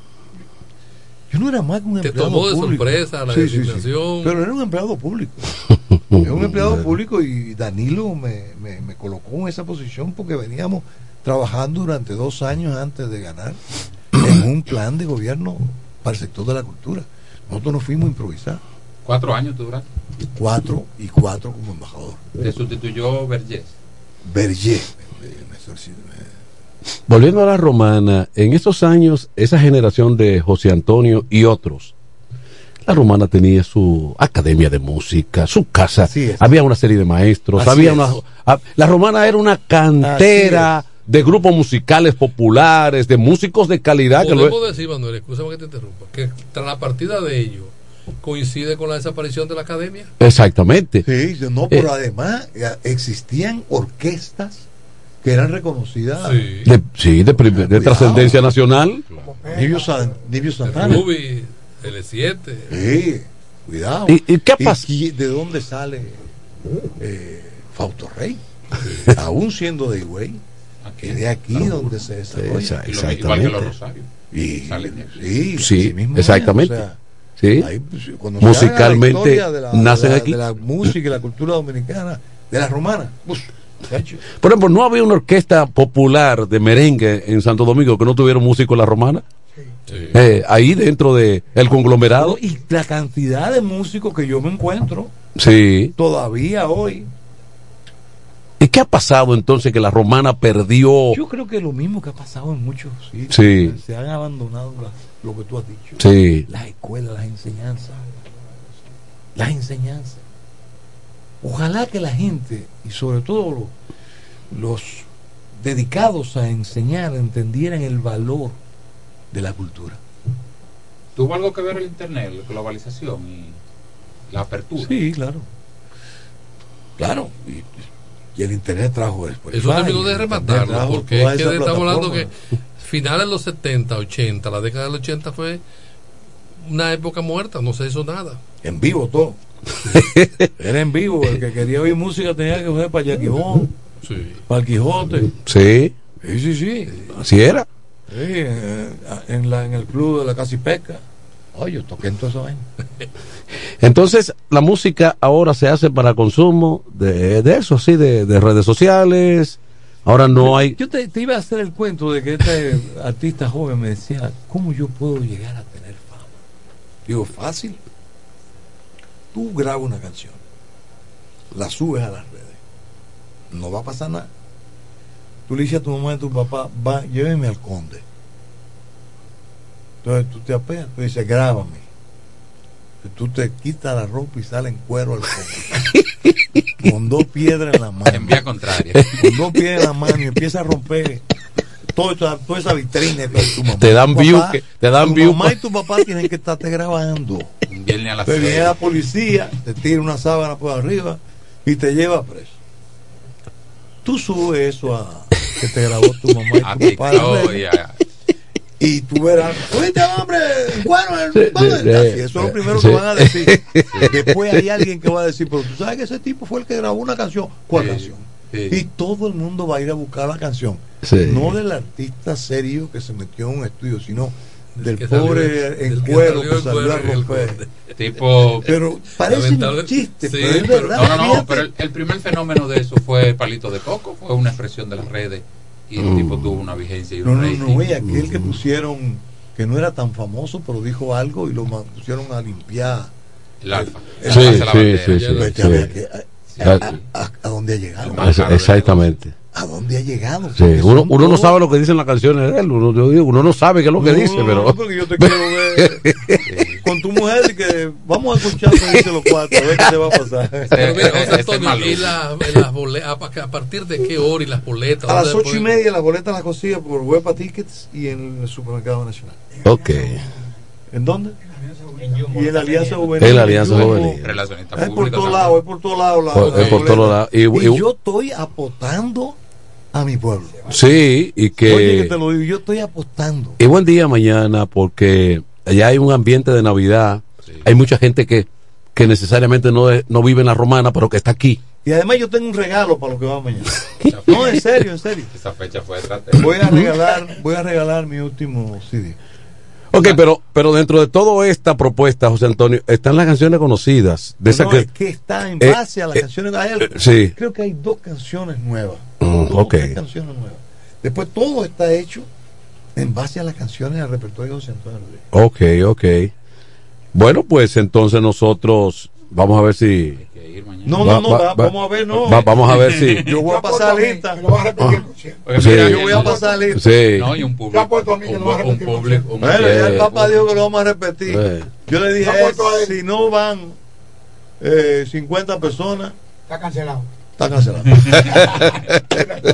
yo no era más que un ¿Te empleado tomó de público. sorpresa la Sí, sí, sí. designación? Pero era un empleado público. (laughs) Era un empleado público y Danilo me, me, me colocó en esa posición porque veníamos trabajando durante dos años antes de ganar en un plan de gobierno para el sector de la cultura. Nosotros no fuimos a improvisar. Cuatro años tú duraste. Cuatro y cuatro como embajador. Te sustituyó Vergés. Berger. me- me Volviendo a la romana, en esos años, esa generación de José Antonio y otros, la romana tenía su academia de música, su casa, había una serie de maestros, Así había es. una, ah, la romana era una cantera de grupos musicales populares, de músicos de calidad. Que lo- Podemos decir, Manuel, escúchame que te interrumpa, que tras la partida de ellos coincide con la desaparición de la academia. Exactamente. Sí, no, pero además eh, existían orquestas que eran reconocidas. De, sí, de, de trascendencia nacional. Nibio, San- Nibio Santana. Ruby, L7. Sí, cuidado. ¿Y- y qué pasa? y ¿De dónde sale eh, Fausto Rey? Aún siendo de Higüey. Que de aquí donde se desarrolla. Esa- exactamente. Igual que los Rosarios. Y, Salen de aquí. sí, Sí, mismo exactamente. o sea, Sí. ahí, pues, Musicalmente la de la- nacen de la- aquí. De la música y la cultura dominicana, de la romana. Por ejemplo, no había una orquesta popular de merengue en Santo Domingo que no tuviera un músico en la romana. Eh, ahí dentro de el conglomerado. Y la cantidad de músicos que yo me encuentro Sí. todavía hoy. ¿Y qué ha pasado entonces que la romana perdió? Yo creo que lo mismo que ha pasado en muchos sitios. Sí. Se han abandonado las- lo que tú has dicho. Sí. Las escuelas, las enseñanzas. Las enseñanzas. Ojalá que la gente, y sobre todo lo- los dedicados a enseñar, entendieran el valor de la cultura. ¿Tuvo algo que ver el Internet, la globalización y la apertura? Sí, claro. Claro. Y, y el Internet trajo después. Eso terminó de rematarlo, porque es que estamos hablando que finales de los 70, 80, la década del 80 fue una época muerta, no se hizo nada. En vivo todo. Era en vivo. El que quería oír música tenía que ir para Yaquibón, Sí. para el Quijote. Sí. Sí, sí, sí. Así era. Sí, en, en la, en el club de la Pesca. Oye, yo toqué en todo eso. Entonces, la música ahora se hace para consumo de, de eso, sí, de, de redes sociales. Ahora no hay. Yo te, te iba a hacer el cuento de que este artista joven me decía, ¿cómo yo puedo llegar a tener fama? Digo, fácil. Tú grabas una canción, la subes a las redes, no va a pasar nada. Tú le dices a tu mamá y a tu papá, va, lléveme al conde. Entonces tú te apeas, tú dices, grábame. Tú te quitas la ropa y sale en cuero al conde. (laughs) con dos piedras en la mano. En vía contraria. Con dos piedras en la mano y empieza a romper toda esa, toda esa vitrina que tu mamá. Te dan view, papá, que- te dan tu view. mamá y tu papá tienen que estarte grabando. Viernes a Te viene la policía, te tira una sábana por arriba y te lleva preso. Tú subes eso a que te grabó tu mamá y tu papá. Y tú verás, oíste hombre, bueno, Sí, ¿dónde sí, estás?" sí. Y eso es lo primero Sí. que van a decir. Después hay alguien que va a decir, pero tú sabes que ese tipo fue el que grabó una canción. ¿Cuál canción? Y todo el mundo va a ir a buscar la canción. Sí. No del artista serio que se metió en un estudio, sino del pobre salió- en que cuero salió que salió a el romper. Tipo. Pero parece Lamentable- un chiste, Sí, pero es pero- verdad. No, no, pero el, el primer fenómeno de eso fue Palito de Coco, fue una expresión de las redes y el tipo tuvo una vigencia y un No, no, rating. no, y aquel que pusieron, que no era tan famoso, pero dijo algo y lo pusieron a limpiar. El alfa. El Sí, alfa. sí, sí, sí, sí. A que- Sí. a, dónde ha llegado. Esa- Exactamente. ¿A dónde ha llegado? Sí, uno, uno no sabe lo que dicen las canciones de él, uno, yo digo, uno no sabe qué es lo que No, dice, pero... no, porque yo te quiero ver con tu mujer y que vamos a escuchar lo que dice los cuatro, a ver qué te va a pasar. Pero mira, José ese es Antonio, malo. ¿y la- las bole- a, pa- a partir de qué hora y las boletas? A las ¿Dónde ocho y media las boletas las consigue por Huepa Tickets y en el supermercado nacional. Ok. ¿En dónde? Y en la Alianza Juvenil. En la Alianza. Juvenil. Es por todos lados, es por todos lados. es por todos lados. Y- Y, y- yo estoy apostando a mi pueblo. Sí, y Oye, que que... te lo digo, yo estoy apostando. Y buen día mañana, porque allá hay un ambiente de Navidad, hay mucha gente que, que necesariamente no, es- no vive en la romana, pero que está aquí. Y además yo tengo un regalo para lo que va mañana. (laughs) No, en serio, en serio. Esa fecha fue. Voy a (laughs) regalar, voy a regalar mi último CD. Ok, pero, pero dentro de toda esta propuesta, José Antonio, están las canciones conocidas. De esas No, que, es que está en Eh, base a las eh, canciones. Hay sí. Creo que hay dos canciones nuevas. Mm, Dos, ok. tres canciones nuevas. Después todo está hecho en base a las canciones del repertorio de José Antonio Rodríguez. Ok, ok. Bueno, pues entonces nosotros vamos a ver si. No, no, no, va- vamos a ver, no. va- vamos a ver si. (laughs) Yo voy a pasar lista. Sí. Yo voy a pasar lista. Sí. No, y un público. Un, un público. un- Bueno, ya el Eh, Papa dijo que lo vamos a repetir. eh. Yo le dije, ahí. si no van eh, 50 personas, Está cancelado. está cancelado. (laughs)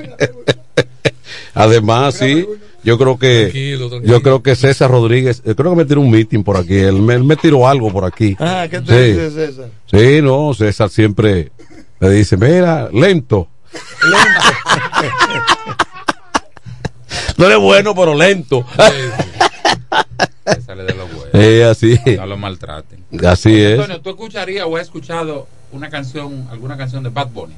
Además, sí, yo creo que Tranquilo, tranquilo. yo creo que César Rodríguez, yo creo que me tiró un meeting por aquí, él me, él me tiró algo por aquí. ah, ¿qué te Sí. dice César? Sí, no, César siempre me dice, mira, lento. (laughs) no eres bueno, pero lento. sale de los huevos. Eh, así. No lo maltraten. Así es. Antonio, ¿tú escucharías o has escuchado una canción, alguna canción de Bad Bunny?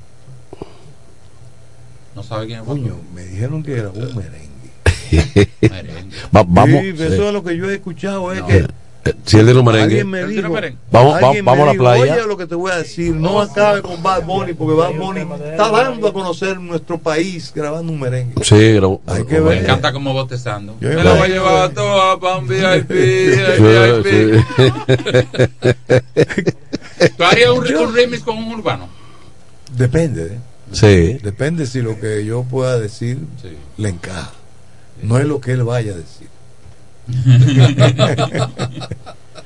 No sabe quién es Bad Coño, Bunny. me dijeron que era un merengue. (laughs) Va- vamos, Sí, sí. eso es lo que yo he escuchado, es No. que Eh, si él tiene un merengue. alguien me ¿Él tiene dijo, merengue? Vamos, va- alguien vamos a la playa. Oye, lo que te voy a decir, no acabe con Bad Bunny, porque Bad Bunny está dando a conocer nuestro país grabando un merengue. Sí, grabó- Hay que Me encanta como botezando. Yo Me la voy a llevar toda para un VIP. (laughs) VIP. (laughs) ¿Tú harías un, un remix con un urbano? Depende, ¿eh? Sí. Depende si lo que yo pueda decir Sí. le encaja. No es lo que él vaya a decir. (laughs)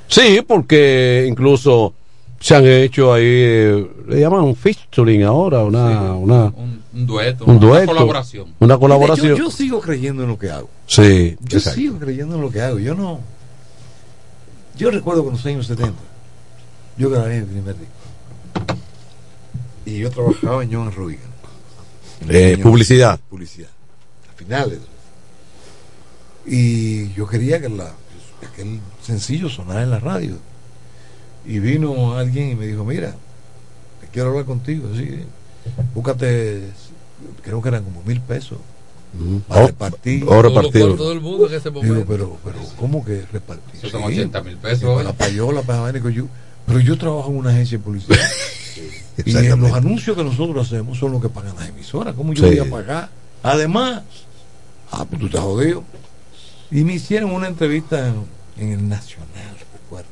Sí, porque incluso se han hecho ahí, eh, le llaman un featuring ahora, una, una, Un, un dueto, un una dueto, colaboración. una Yo, colaboración. yo sigo creyendo en lo que hago. Sí, Yo exacto. sigo creyendo en lo que hago. Yo no. Yo recuerdo que en los años 70 yo grabé mi primer disco. Y yo trabajaba en John Ruigan. Eh, publicidad. Publicidad. A finales. Y yo quería que la, aquel sencillo sonara en la radio. Y vino alguien y me dijo, mira, quiero hablar contigo. Sí, búscate, creo que eran como mil pesos. Ujú. Para Oh, repartir. oh, Todo, el mundo en ese Digo, momento. pero, pero, ¿cómo que repartir? Eso son Sí. 80 mil pesos. la payola, para la yo, pero yo trabajo en una agencia de publicidad. (laughs) y en los anuncios que nosotros hacemos son los que pagan las emisoras. ¿Cómo yo Sí. voy a pagar? Además, ah, pues tú estás jodido. Y me hicieron una entrevista en, en el Nacional, recuerdo.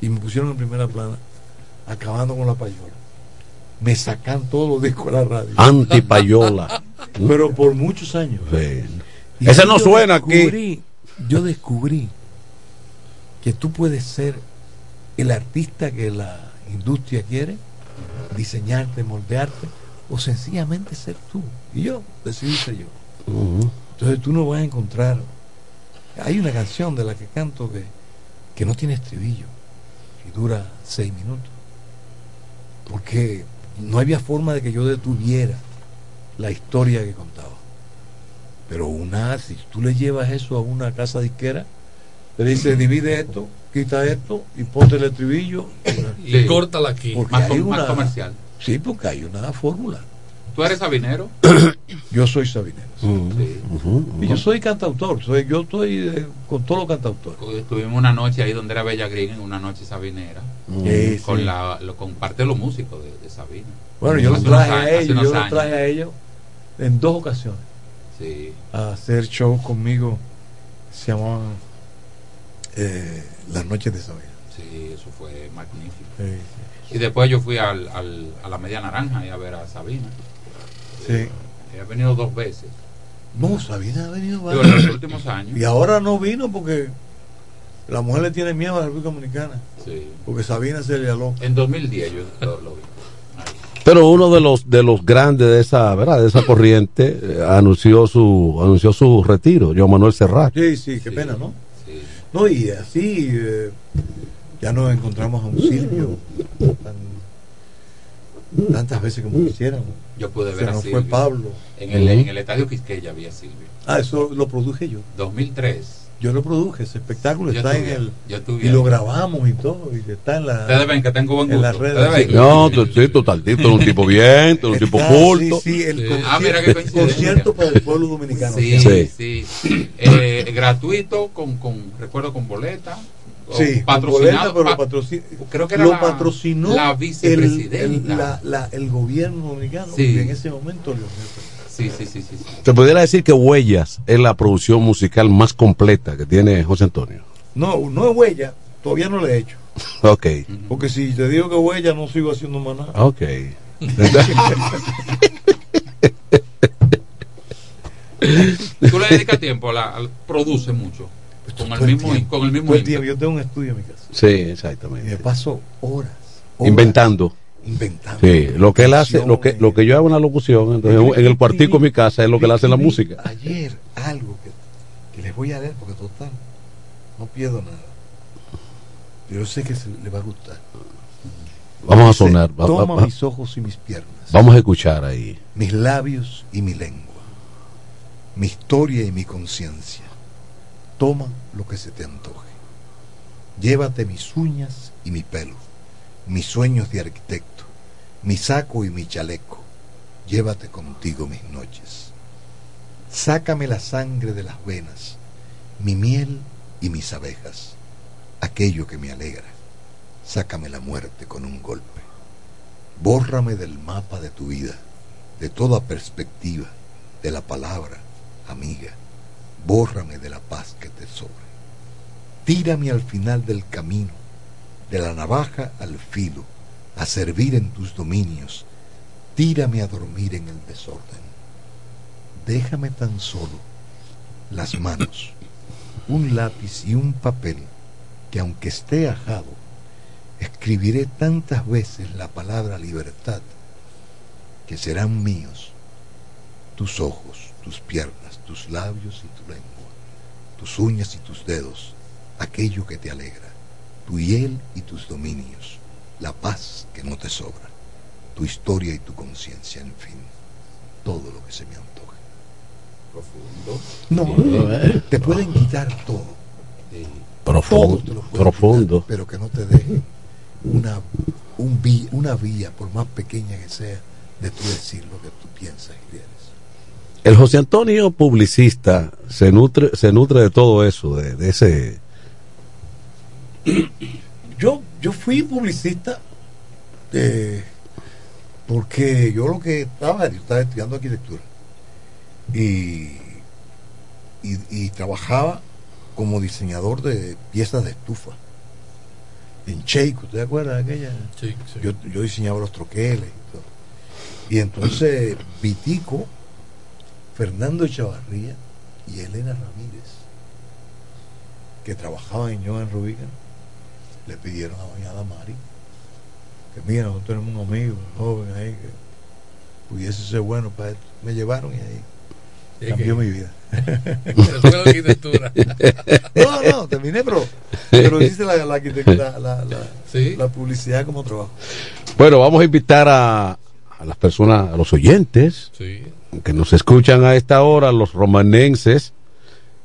Y me pusieron en primera plana, acabando con la payola. Me sacan todos los discos de la radio. Antipayola. (laughs) Pero por muchos años. Sí. Ese no suena aquí. descubrí- Yo descubrí que tú puedes ser el artista que la industria quiere, diseñarte, moldearte, o sencillamente ser tú. Y yo decidí ser yo. Entonces tú no vas a encontrar. Hay una canción de la que canto que, que no tiene estribillo y dura seis minutos. Porque no había forma de que yo detuviera la historia que contaba. Pero una, si tú le llevas eso a una casa disquera, te dice divide esto, quita esto y ponte el estribillo. y Sí. córtala aquí. Más, com- más una- comercial. Sí, porque hay una fórmula. ¿Tú eres sabinero? (clears throat) Yo soy Sabinero. Sí. Y yo soy cantautor, soy, yo estoy eh, con todos los cantautores. Estuvimos una noche ahí donde era Bella Green, en una noche sabinera. Sí, Con, sí. la, lo, con parte de los músicos de, de Sabina. Bueno, yo los traje años- a ellos, yo los traje a ellos en dos ocasiones Sí. a hacer shows conmigo. Se llamaban eh, Las Noches de Sabina. Sí, eso fue magnífico. Sí, Y después yo fui al, al- a la Media Naranja y a ver a Sabina. sí. He venido dos veces. No, Sabina ha venido Digo, en varias. los últimos años. Y ahora no vino porque la mujer le tiene miedo a la República Dominicana. Sí. Porque Sabina se le aló. En 2010 yo lo, lo vi. Pero uno de los de los grandes de esa, ¿verdad? De esa corriente eh, anunció su anunció su retiro, Joan Manuel Serrat. Sí, sí, qué Sí. pena, ¿no? Sí. No, y así eh, ya nos encontramos a un Silvio tan- tantas veces como quisiéramos. Yo pude Se ver a nos fue Silvio. Pablo. En el, en el estadio Quisqueya había Silvio. Ah, eso lo produje yo. 2003. Yo lo produje, ese espectáculo Yo está en estuve- el... yo estuve Y lo grabamos y todo, y está en la... Ustedes ven que tengo buen en gusto. las redes. Ven. No, tú, sí, total, tú eres un tipo bien, tú eres un tipo culto. Sí, sí, el Sí. concierto, Ah, mira qué coincidencia. concierto para el pueblo dominicano. Sí, Sí. sí. Eh, gratuito, con, con, recuerdo, con boleta. Sí, patrocinado. boleta, pero pa- patroci- creo que era lo la- patrocinó la el, vicepresidenta. el- la- la- el gobierno dominicano Sí. y en ese momento Leonel. Sí, sí, sí, sí. Se pudiera decir que Huellas es la producción musical más completa que tiene José Antonio. No, no es huella, todavía no le he hecho. (laughs) Ok. Porque si te digo que huella, no sigo haciendo más nada. Ok. (laughs) Tú le dedicas tiempo, a la, al- produce mucho. Con el mismo, tiempo, con el mismo tiempo. Yo tengo un estudio en mi casa. Sí, Y me exactamente. paso horas. horas Inventando. Inventando. Sí, lo que él hace, lo que, lo que yo hago en la locución, entonces, en el cuartico de mi casa es lo que él hace en la música. Ayer algo que, que les voy a leer porque total, no pierdo nada. Pero yo sé que se le va a gustar. Vamos a sonar. va- Toma va- va- mis ojos y mis piernas. Vamos a escuchar ahí. mis labios y mi lengua, mi historia y mi conciencia. Toma lo que se te antoje. Llévate mis uñas y mi pelo, mis sueños de arquitecto, mi saco y mi chaleco. Llévate contigo mis noches. Sácame la sangre de las venas, mi miel y mis abejas, aquello que me alegra. Sácame la muerte con un golpe. Bórrame del mapa de tu vida, de toda perspectiva, de la palabra, amiga. Bórrame de la paz que te sobre. Tírame al final del camino, de la navaja al filo, a servir en tus dominios. Tírame a dormir en el desorden. Déjame tan solo las manos, un lápiz y un papel, que aunque esté ajado, escribiré tantas veces la palabra libertad que serán míos tus ojos, tus piernas, tus labios y tus uñas y tus dedos, aquello que te alegra, tu hiel y tus dominios, la paz que no te sobra, tu historia y tu conciencia, en fin, todo lo que se me antoje. Profundo. No, te pueden quitar todo. Profundo, Todo te lo pueden profundo. quitar, pero que no te dejen una, un una vía, por más pequeña que sea, de tú decir lo que tú piensas y quieres. El José Antonio publicista se nutre, se nutre de todo eso, de, de ese. Yo, yo fui publicista eh, porque yo lo que estaba, yo estaba estudiando arquitectura y, y, y trabajaba como diseñador de piezas de estufa en Cheiko, ¿te acuerdas de aquella? Sí, sí. Yo, yo diseñaba los troqueles y todo. Y entonces Vitico, Fernando Chavarría y Elena Ramírez, que trabajaban en Joan Rubicon, le pidieron a doña Damari que mira, nosotros tenemos un amigo, un joven ahí que pudiese ser bueno para esto. Me llevaron y ahí cambió que- mi vida. (laughs) (laughs) No, no, terminé, pero, pero hice la, la, arquitectura- la, la- Sí. la publicidad como trabajo. Bueno, vamos a invitar a, a las personas, a los oyentes Sí. Que nos escuchan a esta hora, los romanenses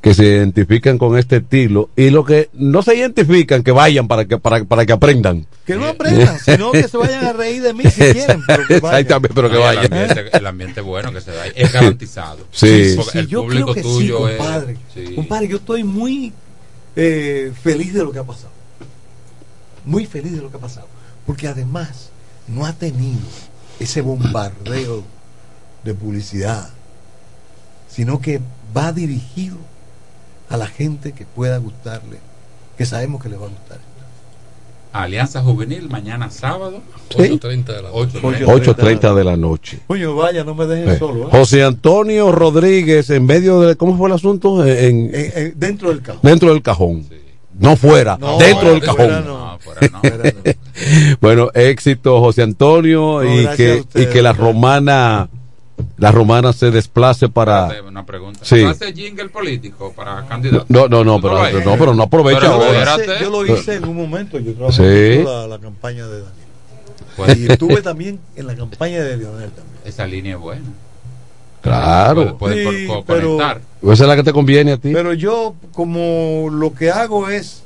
que se identifican con este estilo y los que no se identifican que vayan para que para, para que aprendan. Que no aprendan, sino que se vayan a reír de mí si quieren. Pero que vayan. Exactamente, pero que vayan. El ambiente, el ambiente bueno que se da. Es garantizado. (laughs) Sí. Sí, el yo público creo que tuyo sí, es. compadre. sí. Compadre, yo estoy muy eh, feliz de lo que ha pasado. Muy feliz de lo que ha pasado. Porque además no ha tenido ese bombardeo de publicidad, sino que va dirigido a la gente que pueda gustarle, que sabemos que le va a gustar. Alianza Juvenil, mañana sábado. 8.30 de la noche. 8.30 de la noche. Coño, vaya, no me dejen Eh, solo. ¿eh? José Antonio Rodríguez en medio de ¿cómo fue el asunto? En, Eh, eh, dentro del cajón. dentro del cajón. No fuera, No, dentro del cajón. no. No, fuera no. Fuera no. (laughs) bueno, éxito José Antonio No, y que ustedes, y que la romana la romana se desplace para Una pregunta. Sí. ¿Tú haces jingle político para candidato? No, no, no, ¿Tú pero no, pero no aprovecha Pero Yo lo, hice, yo lo hice en un momento. Yo trabajé Sí. la, la campaña de Daniel. Pues, Y estuve también en la campaña de Leonel también. esa línea es buena. Claro. Puedes puedes Sí, co- co- pero- conectar. Esa es la que te conviene a ti. Pero yo, como lo que hago es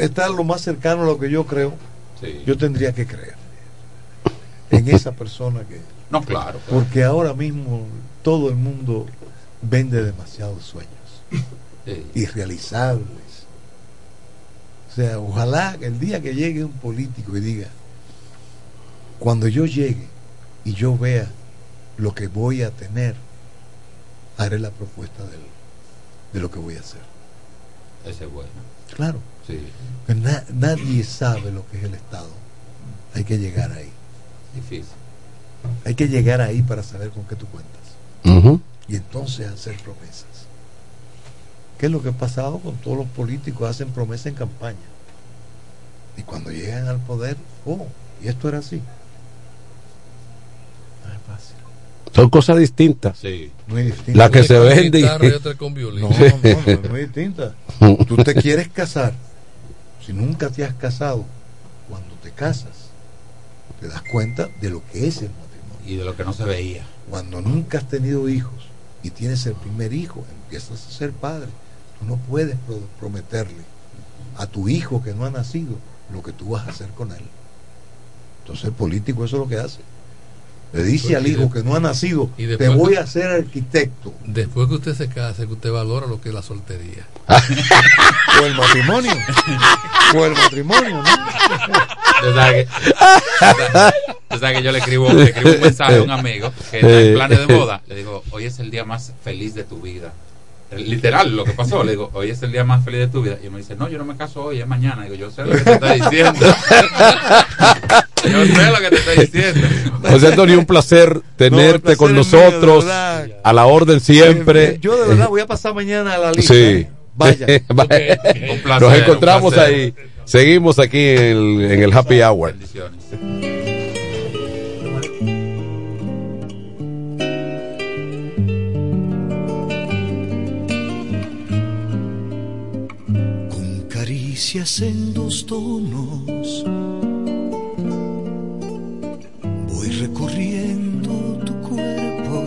estar lo más cercano a lo que yo creo, Sí. yo tendría que creer en esa persona que. No, claro. Porque ahora mismo todo el mundo vende demasiados sueños Sí. irrealizables. O sea, ojalá que el día que llegue un político y diga, cuando yo llegue y yo vea lo que voy a tener, haré la propuesta del- de lo que voy a hacer. Ese es bueno. Claro. Sí. Na- nadie sabe lo que es el Estado. Hay que llegar ahí. Difícil. Hay que llegar ahí para saber con qué tú cuentas. Y entonces hacer promesas. ¿Qué es lo que ha pasado con todos los políticos? Hacen promesas en campaña. Y cuando llegan al poder, oh, y esto era así. No es fácil. Son cosas distintas. Sí. Muy distinto. La que se vende. y otra con. No, no, no, es muy distinta. (laughs) Tú te quieres casar. Si nunca te has casado, cuando te casas, te das cuenta de lo que es el matrimonio. Y de lo que no se veía. Cuando nunca has tenido hijos y tienes el primer hijo, empiezas a ser padre. Tú no puedes pro- prometerle a tu hijo que no ha nacido lo que tú vas a hacer con él. Entonces el político eso es lo que hace. Le dice al hijo que no ha nacido, y te voy a hacer arquitecto. Después que usted se case, que usted valora lo que es la soltería. (laughs) o el matrimonio. o el matrimonio, ¿no? (laughs) (laughs) Tú sabes que, yo le escribo, le escribo un mensaje a un amigo que está en planes de boda. Le digo, hoy es el día más feliz de tu vida. Literal, lo que pasó. Le digo, hoy es el día más feliz de tu vida. Y me dice, no, yo no me caso hoy, es mañana. Digo, yo sé lo que te estoy diciendo. (laughs) yo sé lo que te estoy diciendo. José Antonio, un placer tenerte con nosotros. a la orden siempre. Yo de verdad voy a pasar mañana a la lista. Sí. ¿eh? Vaya. (laughs) Un placer, Nos encontramos un placer. ahí. Seguimos aquí en el, en el Happy Hour. con caricias en dos tonos. Voy recorriendo tu cuerpo.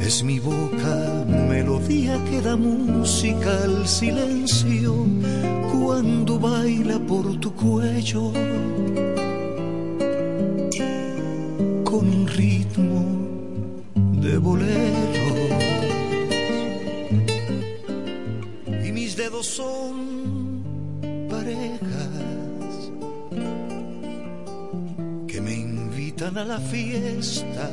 Es mi boca melodía que da música al silencio cuando baila por tu cuello con un ritmo de bolero. Dedos son parejas que me invitan a la fiesta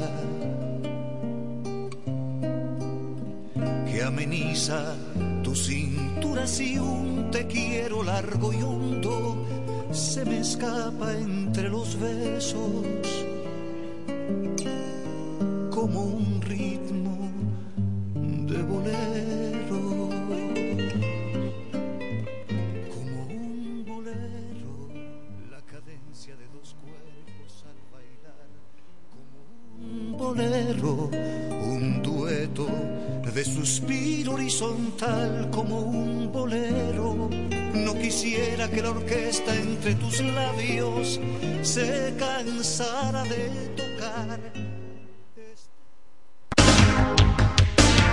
que ameniza tu cintura si un te quiero largo y hondo se me escapa entre los besos como un ritmo de bolero. Un dueto de suspiro horizontal como un bolero. No quisiera que la orquesta entre tus labios se cansara de tocar.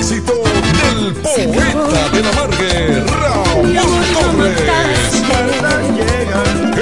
éxito del poeta de la Margue, Raúl Torres.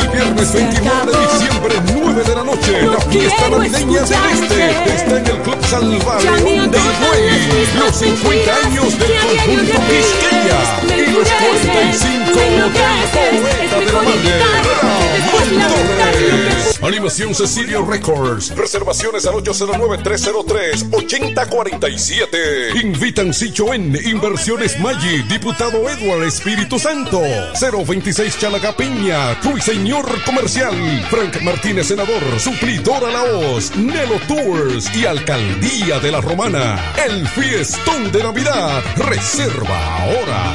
El viernes 29 de diciembre, 9 de la noche, la fiesta navideña celeste está en el Club Salvaleón de Higüey. Los 50 años del conjunto Quisqueya y los 45 del poeta de la Margue, Raúl Torres. Animación Cecilio Records. Reservaciones al 809-303-8047. Invitan Sichoen, Inversiones Maggi, Diputado Edward Espíritu Santo. 026 Chalacapiña, Ruiseñor Comercial. Frank Martínez, Senador, Suplidor a la Hoz, Nelo Tours y Alcaldía de la Romana. El fiestón de Navidad. Reserva ahora.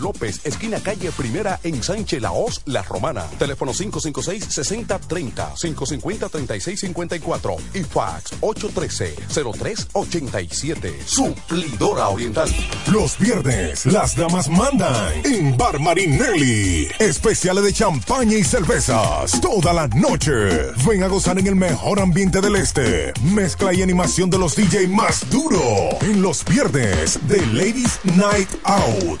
López, esquina calle Primera en Sánchez Laos, La Romana. Teléfono 556-6030, 550-3654 y fax 813-0387. Suplidora Oriental. Los viernes, las damas mandan en Bar Marinelli. Especiales de champaña y cervezas toda la noche. Ven a gozar en el mejor ambiente del este. Mezcla y animación de los DJ más duro. En los viernes de Ladies Night Out.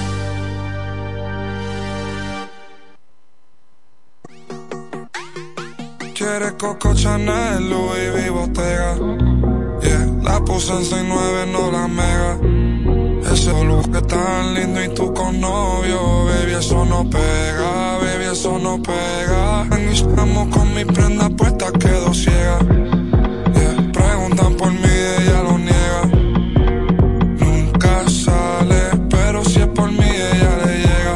Quiere Coco Chanel, Louis V. Bottega. Yeah, la puse en 69, no la mega. Ese look que tan lindo y tú con novio, baby, eso no pega, baby, eso no pega. Estamos con mi prenda puesta, quedo ciega. Yeah, preguntan por mí, ella lo niega. Nunca sale, pero si es por mí, ella le llega.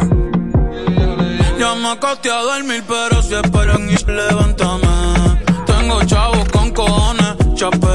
Ya me acosté a dormir, pero si esperan y levántame. Tengo chavos con cojones,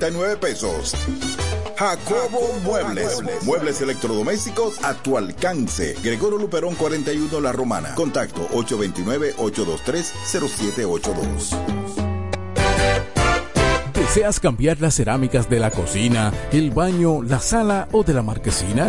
12,339 pesos. Jacobo Muebles. Muebles electrodomésticos a tu alcance. Gregorio Luperón 41 La Romana. Contacto 829-823-0782. ¿Deseas cambiar las cerámicas de la cocina, el baño, la sala o de la marquesina?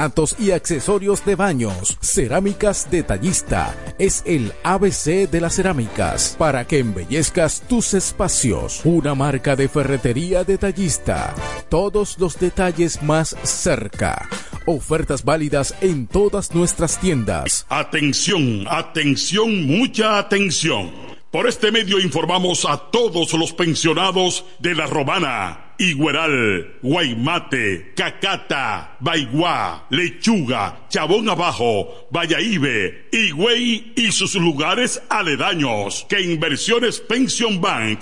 y accesorios de baños. Cerámicas Detallista es el ABC de las cerámicas para que embellezcas tus espacios. Una marca de ferretería detallista. Todos los detalles más cerca. Ofertas válidas en todas nuestras tiendas. Atención, atención, mucha atención. Por este medio informamos a todos los pensionados de La Romana, Igueral, Guaymate, Cacata, Baigua, Lechuga, Chabón Abajo, Vallaíbe, Higüey y sus lugares aledaños que Inversiones Pension Bank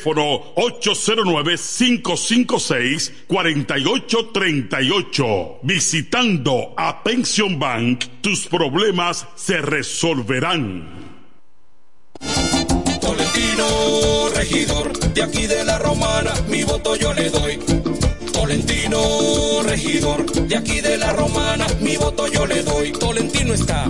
809-556-4838. Visitando a Pension Bank, tus problemas se resolverán. Tolentino, regidor, de aquí de la Romana, mi voto yo le doy. Tolentino, regidor, de aquí de la Romana, mi voto yo le doy. Tolentino está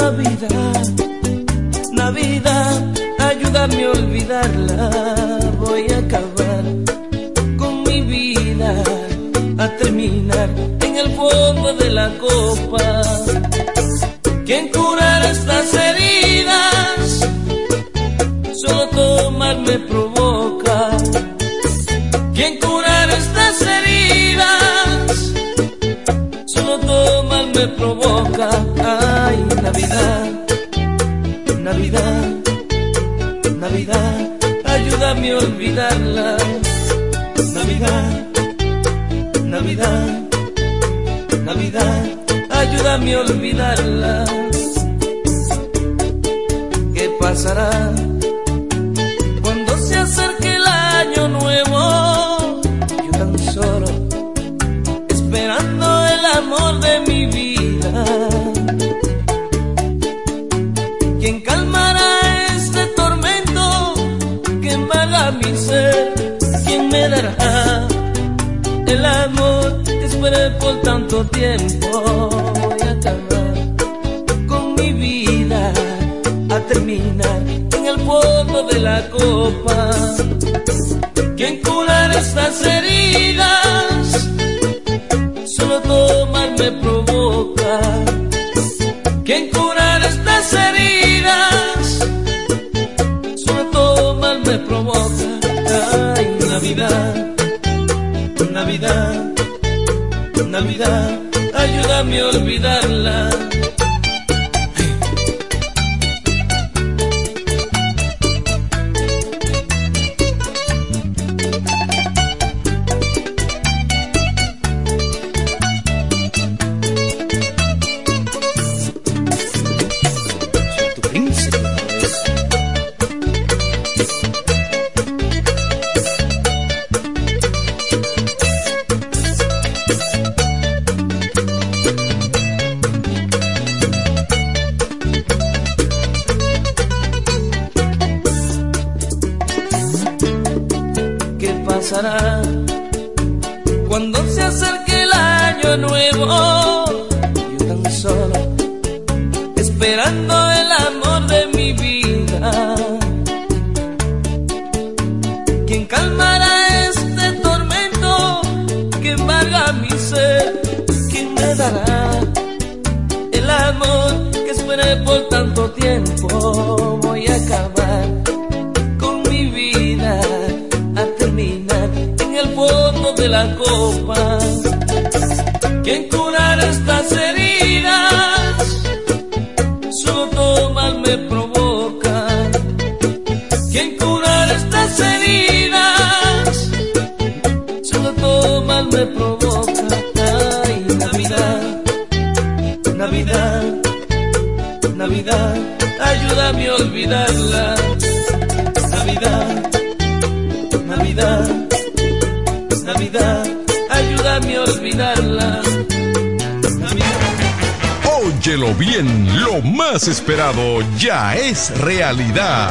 Navidad, Navidad, ayúdame a olvidarla. Voy a acabar con mi vida, a terminar en el fondo de la copa. A olvidarla. ¿Qué pasará? Cuando se acerque el año nuevo, yo tan solo esperando el amor de mi vida. ¿Quién calmará este tormento que embarga mi ser? ¿Quién me dará el amor que esperé por tanto tiempo? Estas heridas? Solo tomar me provoca. ¿Quién curar estas heridas? Solo tomar me provoca. Ay, Navidad, Navidad, Navidad, ayúdame a olvidarla. Esperado ya es realidad.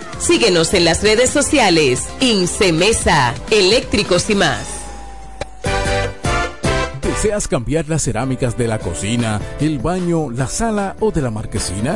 Síguenos en las redes sociales. Incemesa, eléctricos y más. ¿Deseas cambiar las cerámicas de la cocina, el baño, la sala o de la marquesina?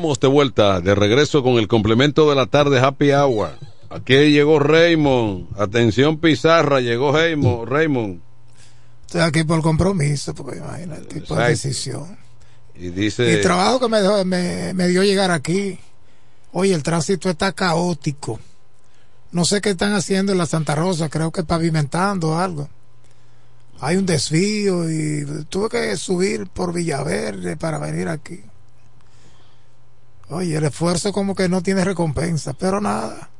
Estamos de vuelta, de regreso con el complemento de la tarde Happy Hour. Aquí llegó Raymond. Atención Pizarra, llegó Raymond. Raymond. Estoy aquí por compromiso, porque imagínate, el tipo de decisión. Y dice. El trabajo que me, dio- me, me dio llegar aquí. Oye, el tránsito está caótico. No sé qué están haciendo en la Santa Rosa, creo que pavimentando algo. Hay un desvío y tuve que subir por Villaverde para venir aquí. Oye, el esfuerzo como que no tiene recompensa, pero nada.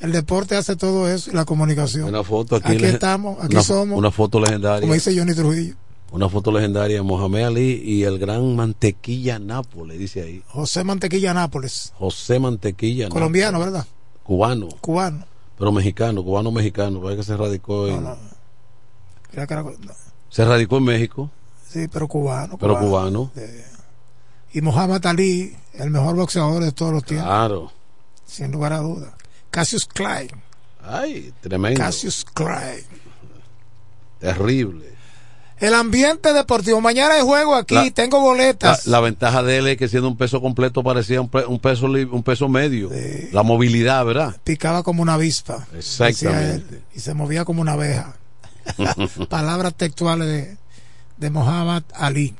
El deporte hace todo eso y la comunicación. Una foto aquí. Aquí estamos, aquí una- somos. Una foto legendaria. Como dice Johnny Trujillo. Una foto legendaria. Mohamed Ali y el gran Mantequilla Nápoles, dice ahí. José Mantequilla Nápoles, José Mantequilla. colombiano, Nápoles. ¿verdad? Cubano. Cubano. Pero mexicano, cubano mexicano, parece que se radicó en. Era- no. Se radicó en México, Sí, pero cubano. pero cubano. Y Muhammad Ali, el mejor boxeador de todos los tiempos. Claro. Sin lugar a dudas. Cassius Clay. Ay, tremendo. Cassius Clay. Terrible. El ambiente deportivo. Mañana hay juego aquí. La- Tengo boletas. la ventaja de él es que siendo un peso completo parecía un, pe- un peso un peso medio. La movilidad, ¿verdad? Picaba como una avispa. Exactamente. él, y se movía como una abeja. (laughs) Palabras textuales de, de Muhammad Ali.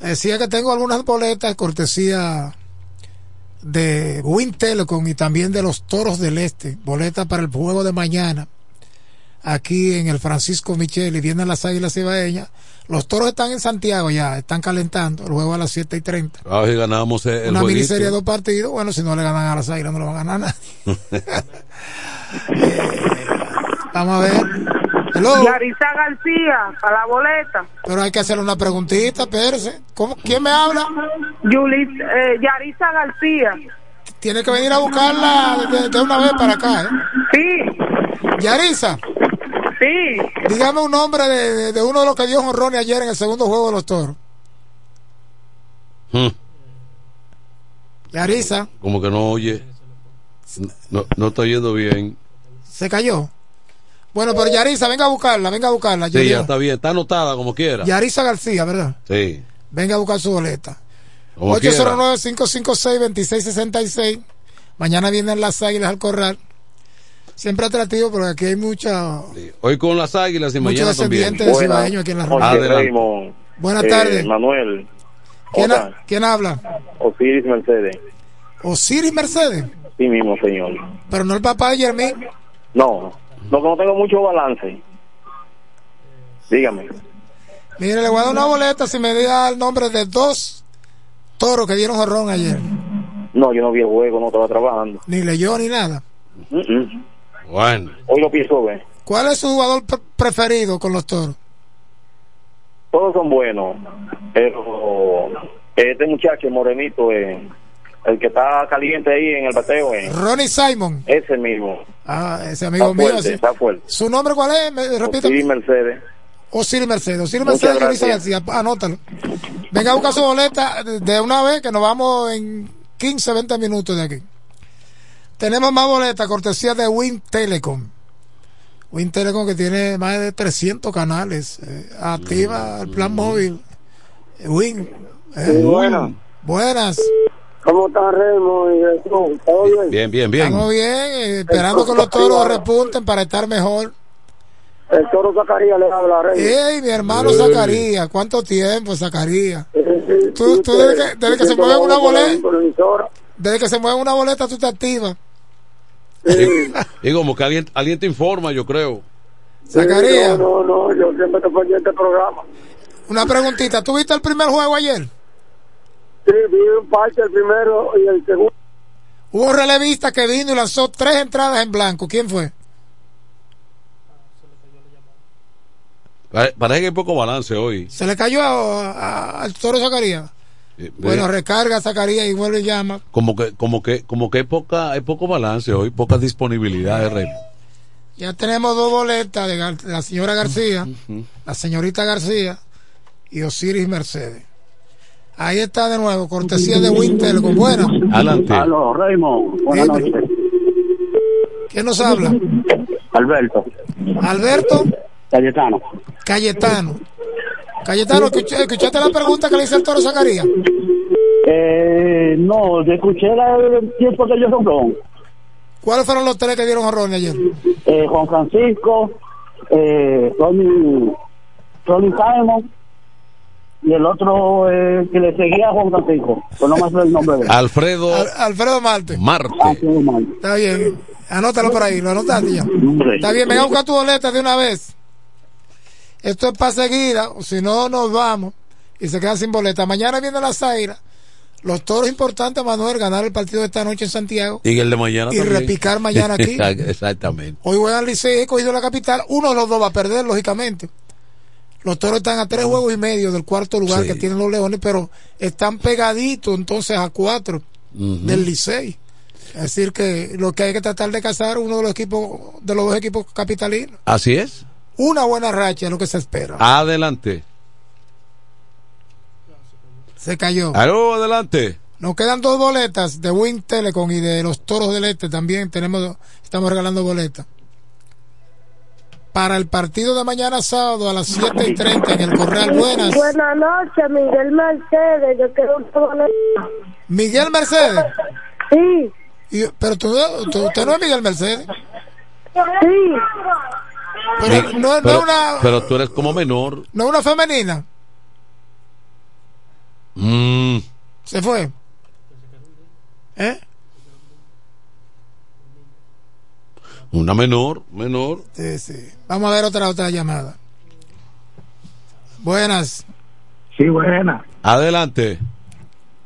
Decía que tengo algunas boletas cortesía de Win Telecom y también de los Toros del Este. Boletas para el juego de mañana. Aquí en el Francisco Michel y vienen las Águilas Ibaeñas. Los Toros están en Santiago ya, están calentando. El juego a las 7 y 30. A ver si ganamos el, Una miniserie de dos partidos. Bueno, si no le ganan a las Águilas, no le van a ganar nadie. (laughs) Vamos a ver. Hello. Yarisa García, a la boleta. Pero hay que hacerle una preguntita, espérese. ¿Cómo? ¿Quién me habla? Yulis, eh, Yarisa García. Tiene que venir a buscarla de, de una vez para acá, ¿eh? Sí. Yarisa. Sí. Dígame un nombre de, de- de uno de los que dio honrones ayer en el segundo juego de los toros. Hmm, Yarisa, Como que no oye. No, no está oyendo bien. se cayó. Bueno, pero Yarisa, venga a buscarla, venga a buscarla. Sí, ya está bien. Está anotada como quiera. Yarisa García, ¿verdad? Sí. Venga a buscar su boleta. Como quiera. 809-556-2666. Mañana vienen las águilas al corral. Siempre atractivo porque aquí hay mucha, Hoy con las águilas y mañana también. descendientes de cibaeños aquí en la. Buenas Eh, tardes. Manuel. ¿Quién, ha- quién habla? Osiris Mercedes. Osiris Mercedes. Sí mismo, señor. Pero no el papá de Yermín. No, no, que no tengo mucho balance. Dígame. Mire, le voy a dar una boleta si me da el nombre de dos toros que dieron jorrón ayer. No, yo no vi el juego, no estaba trabajando. Ni leyó ni nada. Mm, mm. Bueno. Hoy lo pienso ver. ¿Cuál es su jugador pre- preferido con los toros? Todos son buenos, pero este muchacho, el morenito, eh, el que está caliente ahí en el bateo, eh, Ronnie Simon. ese mismo. Ah, ese amigo está mío. sí. está fuerte. ¿Su nombre cuál es? Me, repito. Osiris Mercedes. Osiris Mercedes. Osiris Mercedes. García. Anótalo. Venga a buscar su boleta de- una vez que nos vamos en 15, 20 minutos de aquí. Tenemos más boletas, cortesía de Win Telecom. Win Telecom que tiene más de 300 canales. eh, activa el plan móvil. Win. eh, Sí, buenas. Buenas. ¿Cómo está Remo y Jesús? ¿Todo bien? Bien, bien, bien. Estamos bien, eh, esperando que los toros repunten para estar mejor. El toro Zacarías le habla, Rey. ¡Ey, mi hermano Zacarías! ¿Cuánto tiempo, Zacarías? Sí, Tú, sí, tú desde que, desde que se mueve una boleta, desde que se mueve una boleta, tú te activas. Y como que alguien, alguien te informa, yo creo. Zacarías, No, no, no, yo siempre estoy pendiente del programa. una preguntita. ¿Tú viste el primer juego ayer? Sí, vi un parte el primero y el segundo. Hubo un relevista que vino y lanzó tres entradas en blanco. ¿Quién fue? Pare- Parece que hay poco balance hoy. Se le cayó a- a- al toro Zacarías. Eh, Bueno, eh, recarga Zacarías y vuelve y llama. como que, como que, como que hay poca, hay poco balance hoy, poca disponibilidad de Remo. Ya tenemos dos boletas de la señora García, la señorita García y Osiris Mercedes. Ahí está de nuevo, cortesía de Winter con buena. Adelante. Aló, Raymond, buenas noches. ¿Quién nos habla? Alberto, Alberto Cayetano. Cayetano. Cayetano, ¿escuch- ¿escuchaste la pregunta que le hice el toro Zacarías? Eh, no, yo escuché la, el tiempo que yo son ¿Cuáles fueron los tres que dieron horror ayer? eh, Juan Francisco, eh, Ronnie, Ronnie Simon y el otro eh, que le seguía a Juan Francisco, pues no me sé el nombre de él. Alfredo Al- Alfredo Marte. Marte. Alfredo Marte. Está bien. Anótalo por ahí, lo anotaste ya. Está bien, venga a buscar tu boleta de una vez. Esto es para seguida, o si no, nos vamos y se queda sin boleta. Mañana viene la Zaira. Los toros importantes, Manuel, ganar el partido de esta noche en Santiago. Y el de mañana Y también. repicar mañana aquí. (laughs) Exactamente. Hoy juegan Licey y cogido la capital. Uno de los dos va a perder, lógicamente. Los toros están a tres juegos y medio del cuarto lugar Sí. que tienen los leones, pero están pegaditos entonces a cuatro del Licey. Es decir, que lo que hay que tratar de cazar uno de los equipos, de los dos equipos capitalinos. Así es. Una buena racha es lo que se espera. Adelante. Se cayó. Aló, adelante. Nos quedan dos boletas de Win Telecom y de los Toros del Este también tenemos, estamos regalando boletas. Para el partido de mañana sábado a las 7 y 30 en el Corral. Buenas. Buenas noches, Miguel Mercedes. Yo quiero un. Miguel Mercedes. Sí. Y- pero tú, tú- usted no es Miguel Mercedes. Sí. Pero no, no es pero, una, pero tú eres como menor. no es una femenina. Mm, Se fue. ¿Eh? Una menor, menor. Sí, sí. Vamos a ver otra otra llamada. Buenas. Sí, buena. Adelante.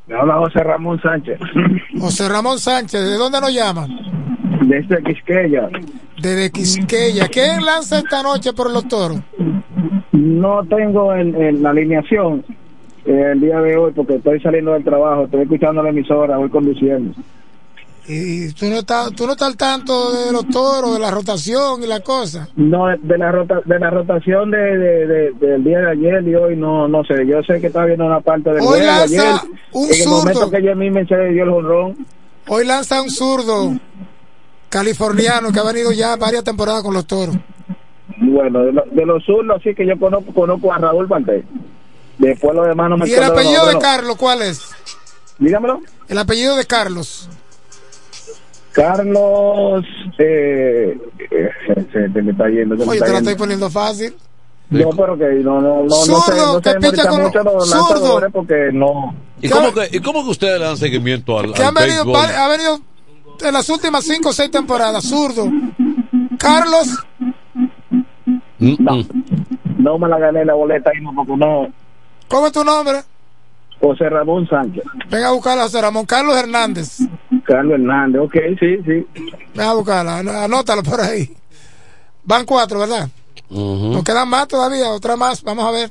Me habla José Ramón Sánchez. (laughs) José Ramón Sánchez, ¿de dónde nos llama? Desde Quisqueya. Desde Quisqueya. ¿Quién lanza esta noche por los toros? No tengo en, en la alineación eh, el día de hoy porque estoy saliendo del trabajo, estoy escuchando la emisora, voy conduciendo. Y tú no estás, tú no estás al tanto de los toros, de la rotación y la cosa. No, de la rota, de la rotación de, de- de- del día de ayer y hoy no no sé. Yo sé que estaba viendo una parte del Hoy juego lanza ayer. un en el momento que Yemí se dio el jonrón. Hoy lanza un zurdo californiano que ha venido ya varias temporadas con los toros. Bueno, de, lo- de los zurdos sí que yo conozco, conozco a Raúl Valdés. Después los demás no me ¿Y el apellido de. Carlos cuál es? Dígamelo. El apellido de Carlos. Carlos, eh, eh, se, se me está yendo. Se me Oye, está te la yendo. estoy poniendo fácil. No, pero que no, no, no, no sé, Zurdo, no que sé picha memoriza con- mucho los porque no. ¿Y cómo, que, ¿Y cómo que ustedes le dan seguimiento al, Que al han venido, ha venido en las últimas cinco o seis temporadas. Zurdo. Carlos. No, no me la gané la boleta y no, porque no. ¿Cómo es tu nombre? José Ramón Sánchez, Venga a buscarla, José Ramón. Carlos Hernández. Carlos Hernández, ok, sí, sí. Venga a buscarla. an- Anótalo por ahí. Van cuatro, ¿verdad? Nos quedan más todavía, otra más. Vamos a ver.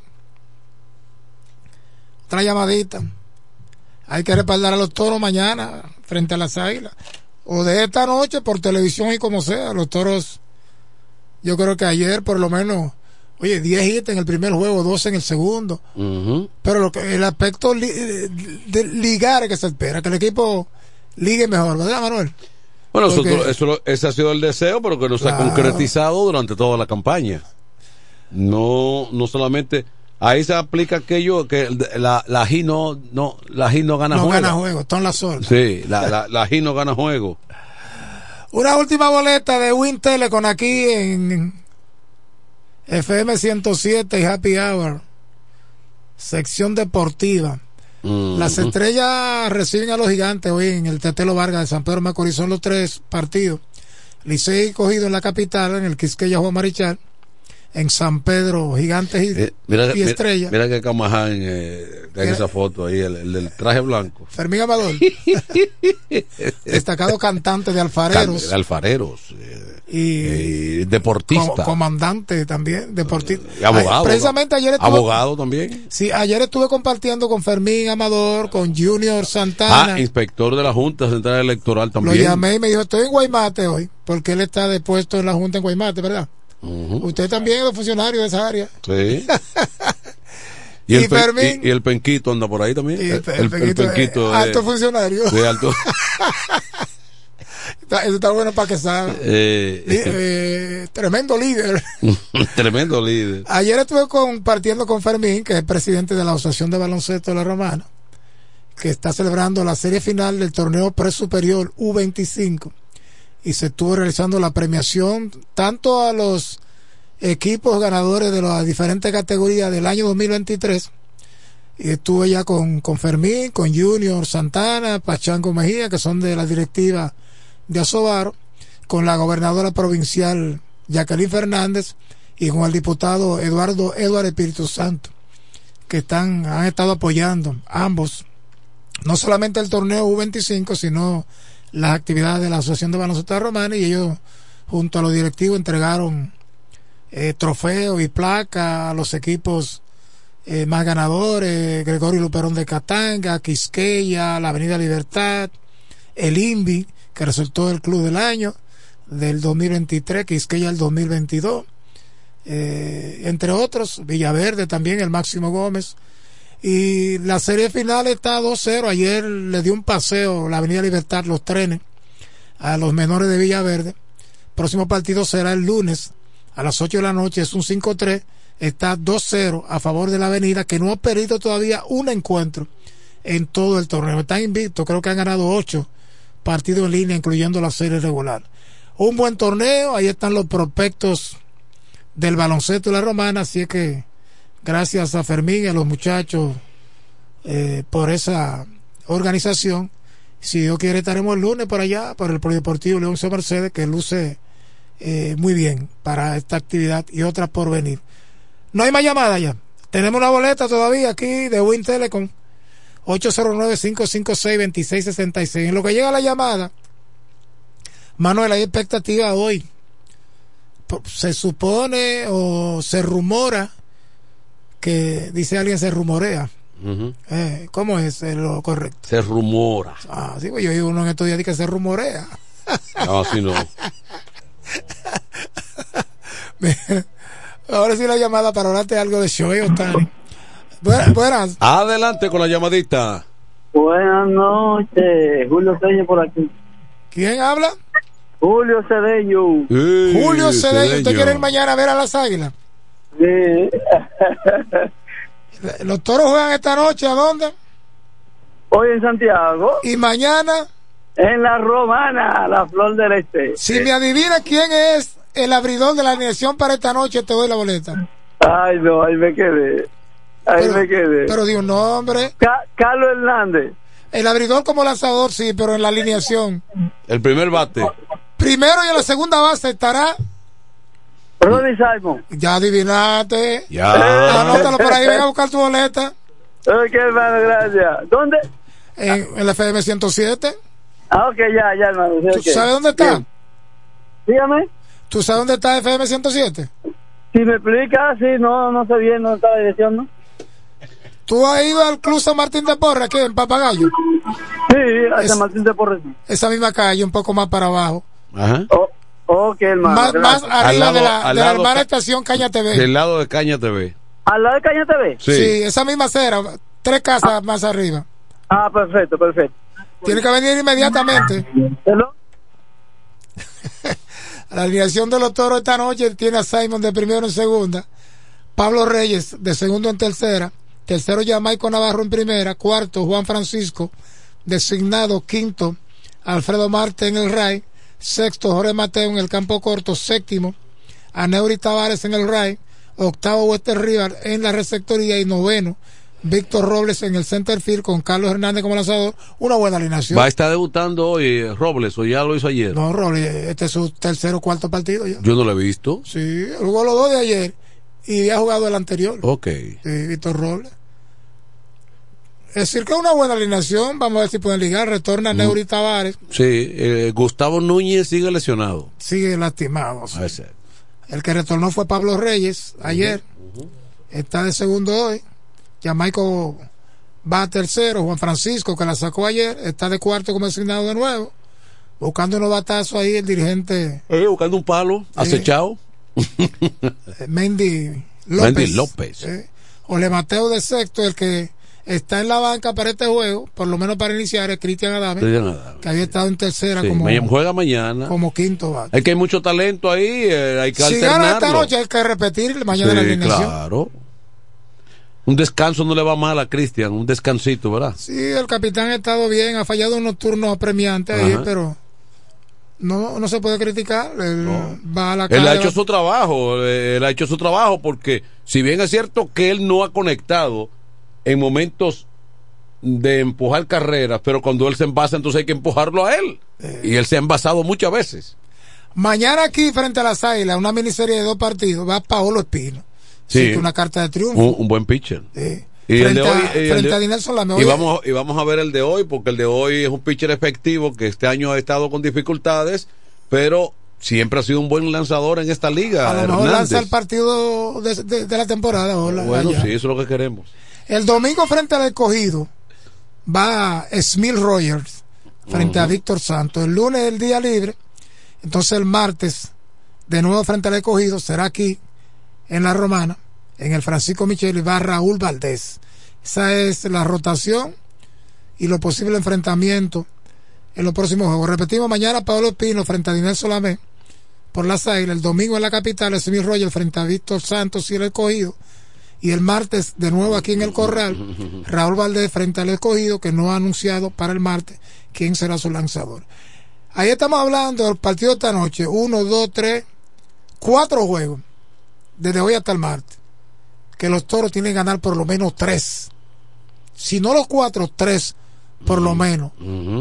Otra llamadita. Hay que respaldar a los toros mañana frente a las águilas. O de esta noche por televisión y como sea. Los toros, yo creo que ayer por lo menos, oye, 10 hits en el primer juego, 12 en el segundo. Pero lo que, el aspecto li- de ligar es que se espera, que el equipo ligue mejor, ¿verdad, Manuel? Bueno, eso, Porque- eso ese ha sido el deseo, pero que no se ha concretizado durante toda la campaña. No, no solamente. Ahí se aplica aquello que la, la G no, no, la G no gana no juego. gana juego, están las solas. Sí, la, la, la G no gana juego. Una última boleta de Win Telecom aquí en FM 107 y Happy Hour, sección deportiva. Las Ujú. estrellas reciben a los gigantes hoy en el Tetelo Vargas de San Pedro Macorís. Son los tres partidos. Licey cogido en la capital, en el Quisqueya Juan Marichal. En San Pedro, gigantes y, Eh, Mira, y mira, que Camaján eh, en esa foto ahí, el, el del traje blanco. Fermín Amador, (laughs) destacado cantante de alfareros. Can- Alfareros. eh, y eh, deportista. co- comandante también, deportista. Y abogado. Precisamente ayer estuve, Abogado también. Sí, ayer estuve compartiendo con Fermín Amador, con Junior Santana. Ah, inspector de la Junta Central Electoral Lo también. llamé y me dijo, estoy en Guaymate hoy, porque él está depuesto en la Junta en Guaymate, ¿verdad? Usted también es funcionario de esa área. Sí. (laughs) Y el, Fermín- y, y el penquito anda por ahí también. Y el el, pe- el- el el Penquito, eh, de- alto funcionario. de alto. (laughs) Está- Eso está bueno para que sabe. eh, Li- eh, tremendo líder. (laughs) tremendo líder. Ayer estuve compartiendo con Fermín, que es presidente de la Asociación de Baloncesto de la Romana, que está celebrando la serie final del torneo pre-superior U25 y se estuvo realizando la premiación tanto a los equipos ganadores de las diferentes categorías del año 2023 y estuve ya con, con Fermín, con Junior Santana, Pachango Mejía, que son de la directiva de Asobaro, con la gobernadora provincial Jacqueline Fernández y con el diputado Eduardo Eduardo Espíritu Santo, que están, han estado apoyando ambos, no solamente el torneo U25, sino las actividades de la Asociación de Baloncesto Romana y ellos junto a los directivos entregaron eh, trofeos y placas a los equipos eh, más ganadores, Gregorio Luperón de Catanga, Quisqueya, la Avenida Libertad, el INVI, que resultó el club del año del 2023, Quisqueya el 2022. Eh, entre otros, Villaverde también, el Máximo Gómez. Y la serie final está 2-0. Ayer le dio un paseo la Avenida Libertad, los trenes, a los menores de Villaverde. Próximo partido será el lunes a las 8 de la noche. Es un 5-3. Está 2-0 a favor de la Avenida, que no ha perdido todavía un encuentro en todo el torneo. Están invictos, creo que han ganado 8 partidos en línea, incluyendo la serie regular. Un buen torneo, ahí están los prospectos del baloncesto de la romana, así es que gracias a Fermín y a los muchachos eh, por esa organización. Si Dios quiere, estaremos el lunes por allá, por el Polideportivo León C. Mercedes, que luce eh, muy bien para esta actividad y otras por venir. No hay más llamada ya. Tenemos una boleta todavía aquí de Win Telecom. 809-556-2666. En lo que llega la llamada, Manuel, hay expectativa hoy. Se supone o se rumora que, dice alguien, se rumorea. eh, ¿Cómo es lo correcto? Se rumora. Ah, sí, pues yo oí uno en estos días que se rumorea. No, así no. (laughs) Ahora sí la llamada para hablarte algo de Shohei Otani. Buenas, buenas. Adelante con la llamadita. Buenas noches, Julio Cedeño por aquí. ¿Quién habla? Julio Cedeño. Julio Cedeño. ¿Usted quiere ir mañana a ver a las águilas? Sí. (laughs) Los toros juegan esta noche, ¿a dónde? Hoy en Santiago. ¿Y mañana? En la Romana, la Flor del Este. Si me adivina quién es el abridor de la alineación para esta noche, te doy la boleta. Ay, no, ahí me quedé. Ahí pero, me quedé. Pero di un nombre. Ca Carlos Hernández. El abridor como lanzador, sí, pero en la alineación. El primer bate. Primero y en la segunda base estará. Ronnie Simon. Ya adivinaste. Ya. Anótalo por ahí, ven a buscar tu boleta. Ok, hermano, gracias. ¿Dónde? En, en la FM 107. Ah, ok, ya, ya, hermano. ¿Tú okay. sabes dónde está? Bien. Dígame. ¿Tú sabes dónde está FM 107? Si me explica, sí, no, no sé bien dónde está la dirección, ¿no? ¿Tú has ido al Club San Martín de Porres, aquí en Papagayo? Sí, a San Martín de Porres. Esa misma calle, un poco más para abajo. Ajá. Oh, ok, hermano. Más, más arriba lado- de la, de la hermana estación Caña TV. Del lado de Caña TV. ¿Al lado de Caña TV? Sí. esa misma acera, tres casas más arriba. Ah, perfecto, perfecto. Tiene que venir inmediatamente. ¿Hello? (laughs) La alineación de los toros esta noche tiene a Simon de primero en segunda, Pablo Reyes de segundo en tercera, tercero Jamaico Navarro en primera, cuarto Juan Francisco, designado quinto Alfredo Marte en el RAI, sexto Jorge Mateo en el campo corto, séptimo Aneuri Tavares en el RAI, octavo Wester River en la receptoría y noveno Víctor Robles en el center field con Carlos Hernández como lanzador, una buena alineación. Va a estar debutando hoy eh, Robles, o ya lo hizo ayer. No, Robles, este es su tercer o cuarto partido ya. Yo no lo he visto. Sí, jugó los dos de ayer y ha jugado el anterior. Ok. Víctor Robles. Es decir, que es una buena alineación. Vamos a ver si pueden ligar. Retorna Neuri Tavares. Sí, eh, Gustavo Núñez sigue lesionado. Sigue lastimado. sí. El que retornó fue Pablo Reyes ayer. Está de segundo hoy. Jamaico va a tercero. Juan Francisco, que la sacó ayer, está de cuarto como designado de nuevo. Buscando unos batazos ahí el dirigente Eh, buscando un palo, acechado. eh, Mendy López. Mendy López. Eh, Ole Mateo de sexto, el que está en la banca para este juego, por lo menos para iniciar, es Cristian Adame, Adame. que había estado en tercera Sí, como, juega mañana. como quinto bate. Es que hay mucho talento ahí, eh, hay que Si gana esta noche hay que repetir mañana Sí, la alineación. claro. Un descanso no le va mal a Cristian, un descansito, ¿verdad? Sí, el capitán ha estado bien, ha fallado unos turnos apremiantes ahí, pero no, no se puede criticar. Él va a la Él ha hecho va- su trabajo, eh, él ha hecho su trabajo porque si bien es cierto que él no ha conectado en momentos de empujar carreras, pero cuando él se envasa entonces hay que empujarlo a él. Eh. Y él se ha envasado muchas veces. Mañana aquí frente a las Águilas, una miniserie de dos partidos, va Paolo Espino. Sí. Una carta de triunfo. Un, un buen pitcher. Sí. Y el frente de hoy, a, y el frente de- a Dinelson Lameo. Y vamos, y vamos a ver el de hoy, porque el de hoy es un pitcher efectivo que este año ha estado con dificultades, pero siempre ha sido un buen lanzador en esta liga. A lo mejor Hernández. lanza el partido de, de- de la temporada. hola, Bueno, allá. sí, eso es lo que queremos. El domingo frente al escogido va Smil Rogers frente a. Víctor Santos. El lunes es el día libre, entonces el martes, de nuevo frente al escogido, será aquí, en la Romana, en el Francisco Michel, va Raúl Valdés. Esa es la rotación y los posibles enfrentamientos en los próximos juegos. Repetimos, mañana Pablo Espino frente a Dinel Solamé por las Águilas, el domingo en la capital, Smith Roger frente a Víctor Santos y el escogido. Y el martes, de nuevo aquí en el Corral, (laughs) Raúl Valdés frente al escogido, que no ha anunciado para el martes quién será su lanzador. Ahí estamos hablando del partido de esta noche. Uno, dos, tres, cuatro juegos. Desde hoy hasta el martes. Que los toros tienen que ganar por lo menos tres. Si no los cuatro, tres por lo menos.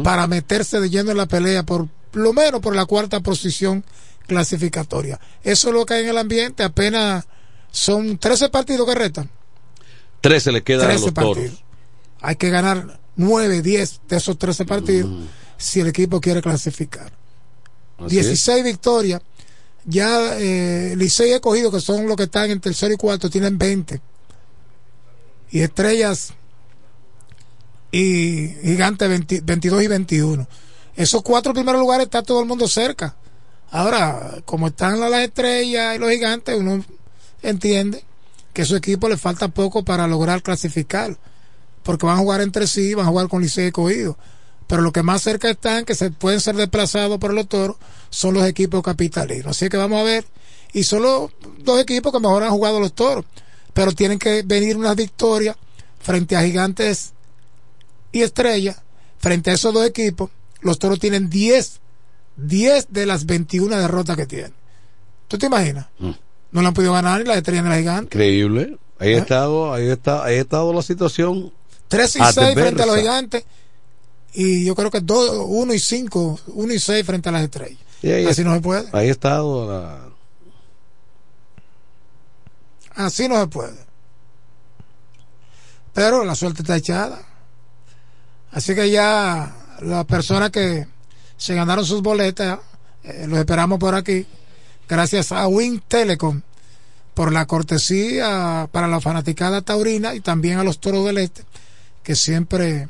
Para meterse de lleno en la pelea por lo menos por la cuarta posición clasificatoria. Eso es lo que hay en el ambiente. Apenas son 13 partidos que restan. 13 le quedan a 13 los toros. Hay que ganar 9, 10 de esos 13 partidos si el equipo quiere clasificar. Así es. 16 victorias. Ya eh, Licey y Escogido, que son los que están en tercero y cuarto, tienen 20. Y Estrellas y Gigante 20 22 y 21. Esos cuatro primeros lugares está todo el mundo cerca. Ahora, como están las las estrellas y los gigantes, uno entiende que a su equipo le falta poco para lograr clasificar. Porque van a jugar entre sí, van a jugar con Licey y Escogido. Pero lo que más cerca están, que se pueden ser desplazados por los toros, son los equipos capitalinos. Así que vamos a ver. Y son los dos equipos que mejor han jugado los toros. Pero tienen que venir unas victorias frente a gigantes y estrellas. Frente a esos dos equipos, los toros tienen 10, 10 de las 21 derrotas que tienen. ¿Tú te imaginas? No le han podido ganar ni las estrellas ni las gigantes. Increíble. Ahí ¿Eh? ha estado, ahí está, ahí ha estado la situación. 3 y 6 frente a los gigantes. Y yo creo que 1 y 5, 1 y 6 frente a las estrellas. Y ahí Así no se puede. Ahí la, Así no se puede. Pero la suerte está echada. Así que ya las personas que se ganaron sus boletas, eh, los esperamos por aquí. Gracias a Win Telecom por la cortesía para la fanaticada taurina y también a los toros del este que siempre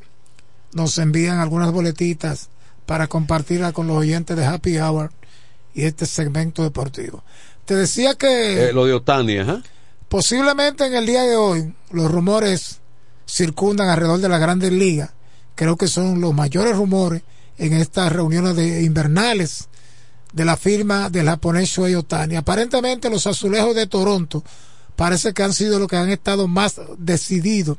nos envían algunas boletitas para compartirla con los oyentes de Happy Hour y este segmento deportivo. Te decía que eh, lo de Otani, ajá. Posiblemente en el día de hoy los rumores circundan alrededor de la Grandes Ligas. Creo que son los mayores rumores en estas reuniones de invernales de la firma del japonés Shohei Otani. Aparentemente los azulejos de Toronto parece que han sido los que han estado más decididos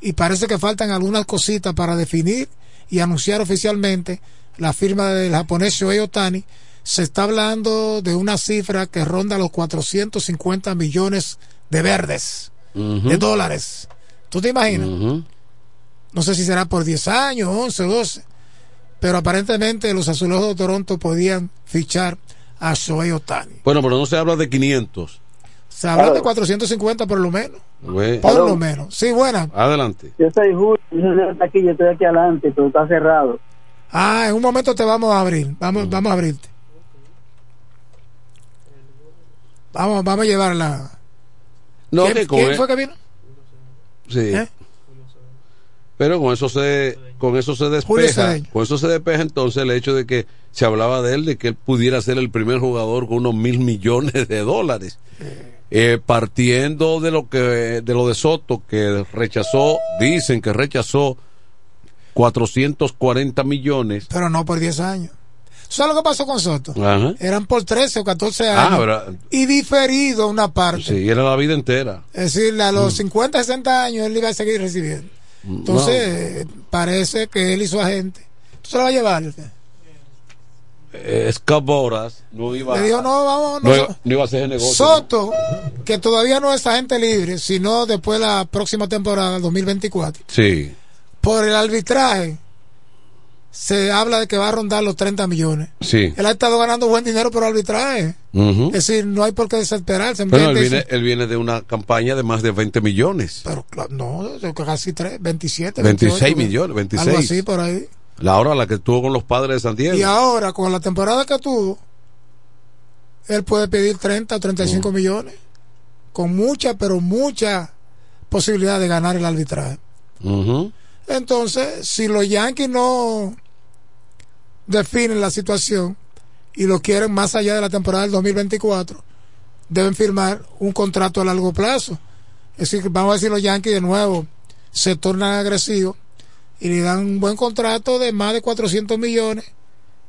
y parece que faltan algunas cositas para definir y anunciar oficialmente la firma del japonés Shohei Otani. Se está hablando de una cifra que ronda los 450 millones de verdes, de dólares. ¿Tú te imaginas? No sé si será por 10 años, 11, 12. Pero aparentemente los azulejos de Toronto podían fichar a Shohei Otani. Bueno, pero no se habla de 500. Se habla de 450 por lo menos. Güey. Por lo menos. Sí, buena. Adelante. Yo soy Julio, yo soy aquí, yo estoy aquí adelante, pero está cerrado. Ah, en un momento te vamos a abrir. Vamos, vamos a abrirte. Vamos, vamos a llevarla. No, ¿Quién, que con quién él- fue que vino? Sí. ¿Eh? Pero con eso se con eso se despeja, con eso se despeja entonces el hecho de que se hablaba de él de que él pudiera ser el primer jugador con unos mil millones de dólares. Eh, partiendo de lo que de lo de Soto que rechazó, dicen que rechazó 440 millones. Pero no por 10 años. ¿Sabes lo que pasó con Soto? Ajá. Eran por 13 o 14 Ah, años. pero- y diferido una parte. Sí, era la vida entera. Es decir, a los Mm. 50, 60 años él iba a seguir recibiendo. Entonces, eh, parece que él y su agente. ¿Tú se lo vas a llevar? Eh, no iba, dijo, no, vamos, no no. iba, no iba a hacer ese negocio. Soto, que todavía no es agente libre, sino después de la próxima temporada, 2024, Sí. por el arbitraje, se habla de que va a rondar los 30 millones. Sí. Él ha estado ganando buen dinero por arbitraje. Ujú. Es decir, no hay por qué desesperarse. Bueno, él viene, él viene de una campaña de más de 20 millones. Pero no, casi 3, 27. 26 28, millones, 26. Algo así por ahí. La hora la que estuvo con los padres de San Diego. Y ahora, con la temporada que tuvo, él puede pedir 30 o 35 millones. Con mucha, pero mucha posibilidad de ganar el arbitraje. Entonces, si los Yankees no definen la situación y lo quieren más allá de la temporada del 2024, deben firmar un contrato a largo plazo. Es decir, vamos a decir los Yankees de nuevo, se tornan agresivos y le dan un buen contrato de más de 400 millones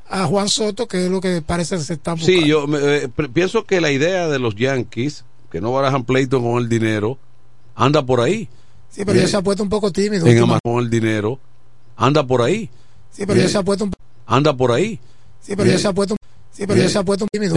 a Juan Soto, que es lo que parece que se está buscando. Sí, yo eh, pienso que la idea de los Yankees, que no barajan pleito con el dinero, anda por ahí. Sí, pero ya se ha puesto un poco tímido. En con el dinero, anda por ahí. Sí, pero ya se ha puesto un anda por ahí. Sí, pero ya se ha puesto Sí, pero ya se ha puesto tímido.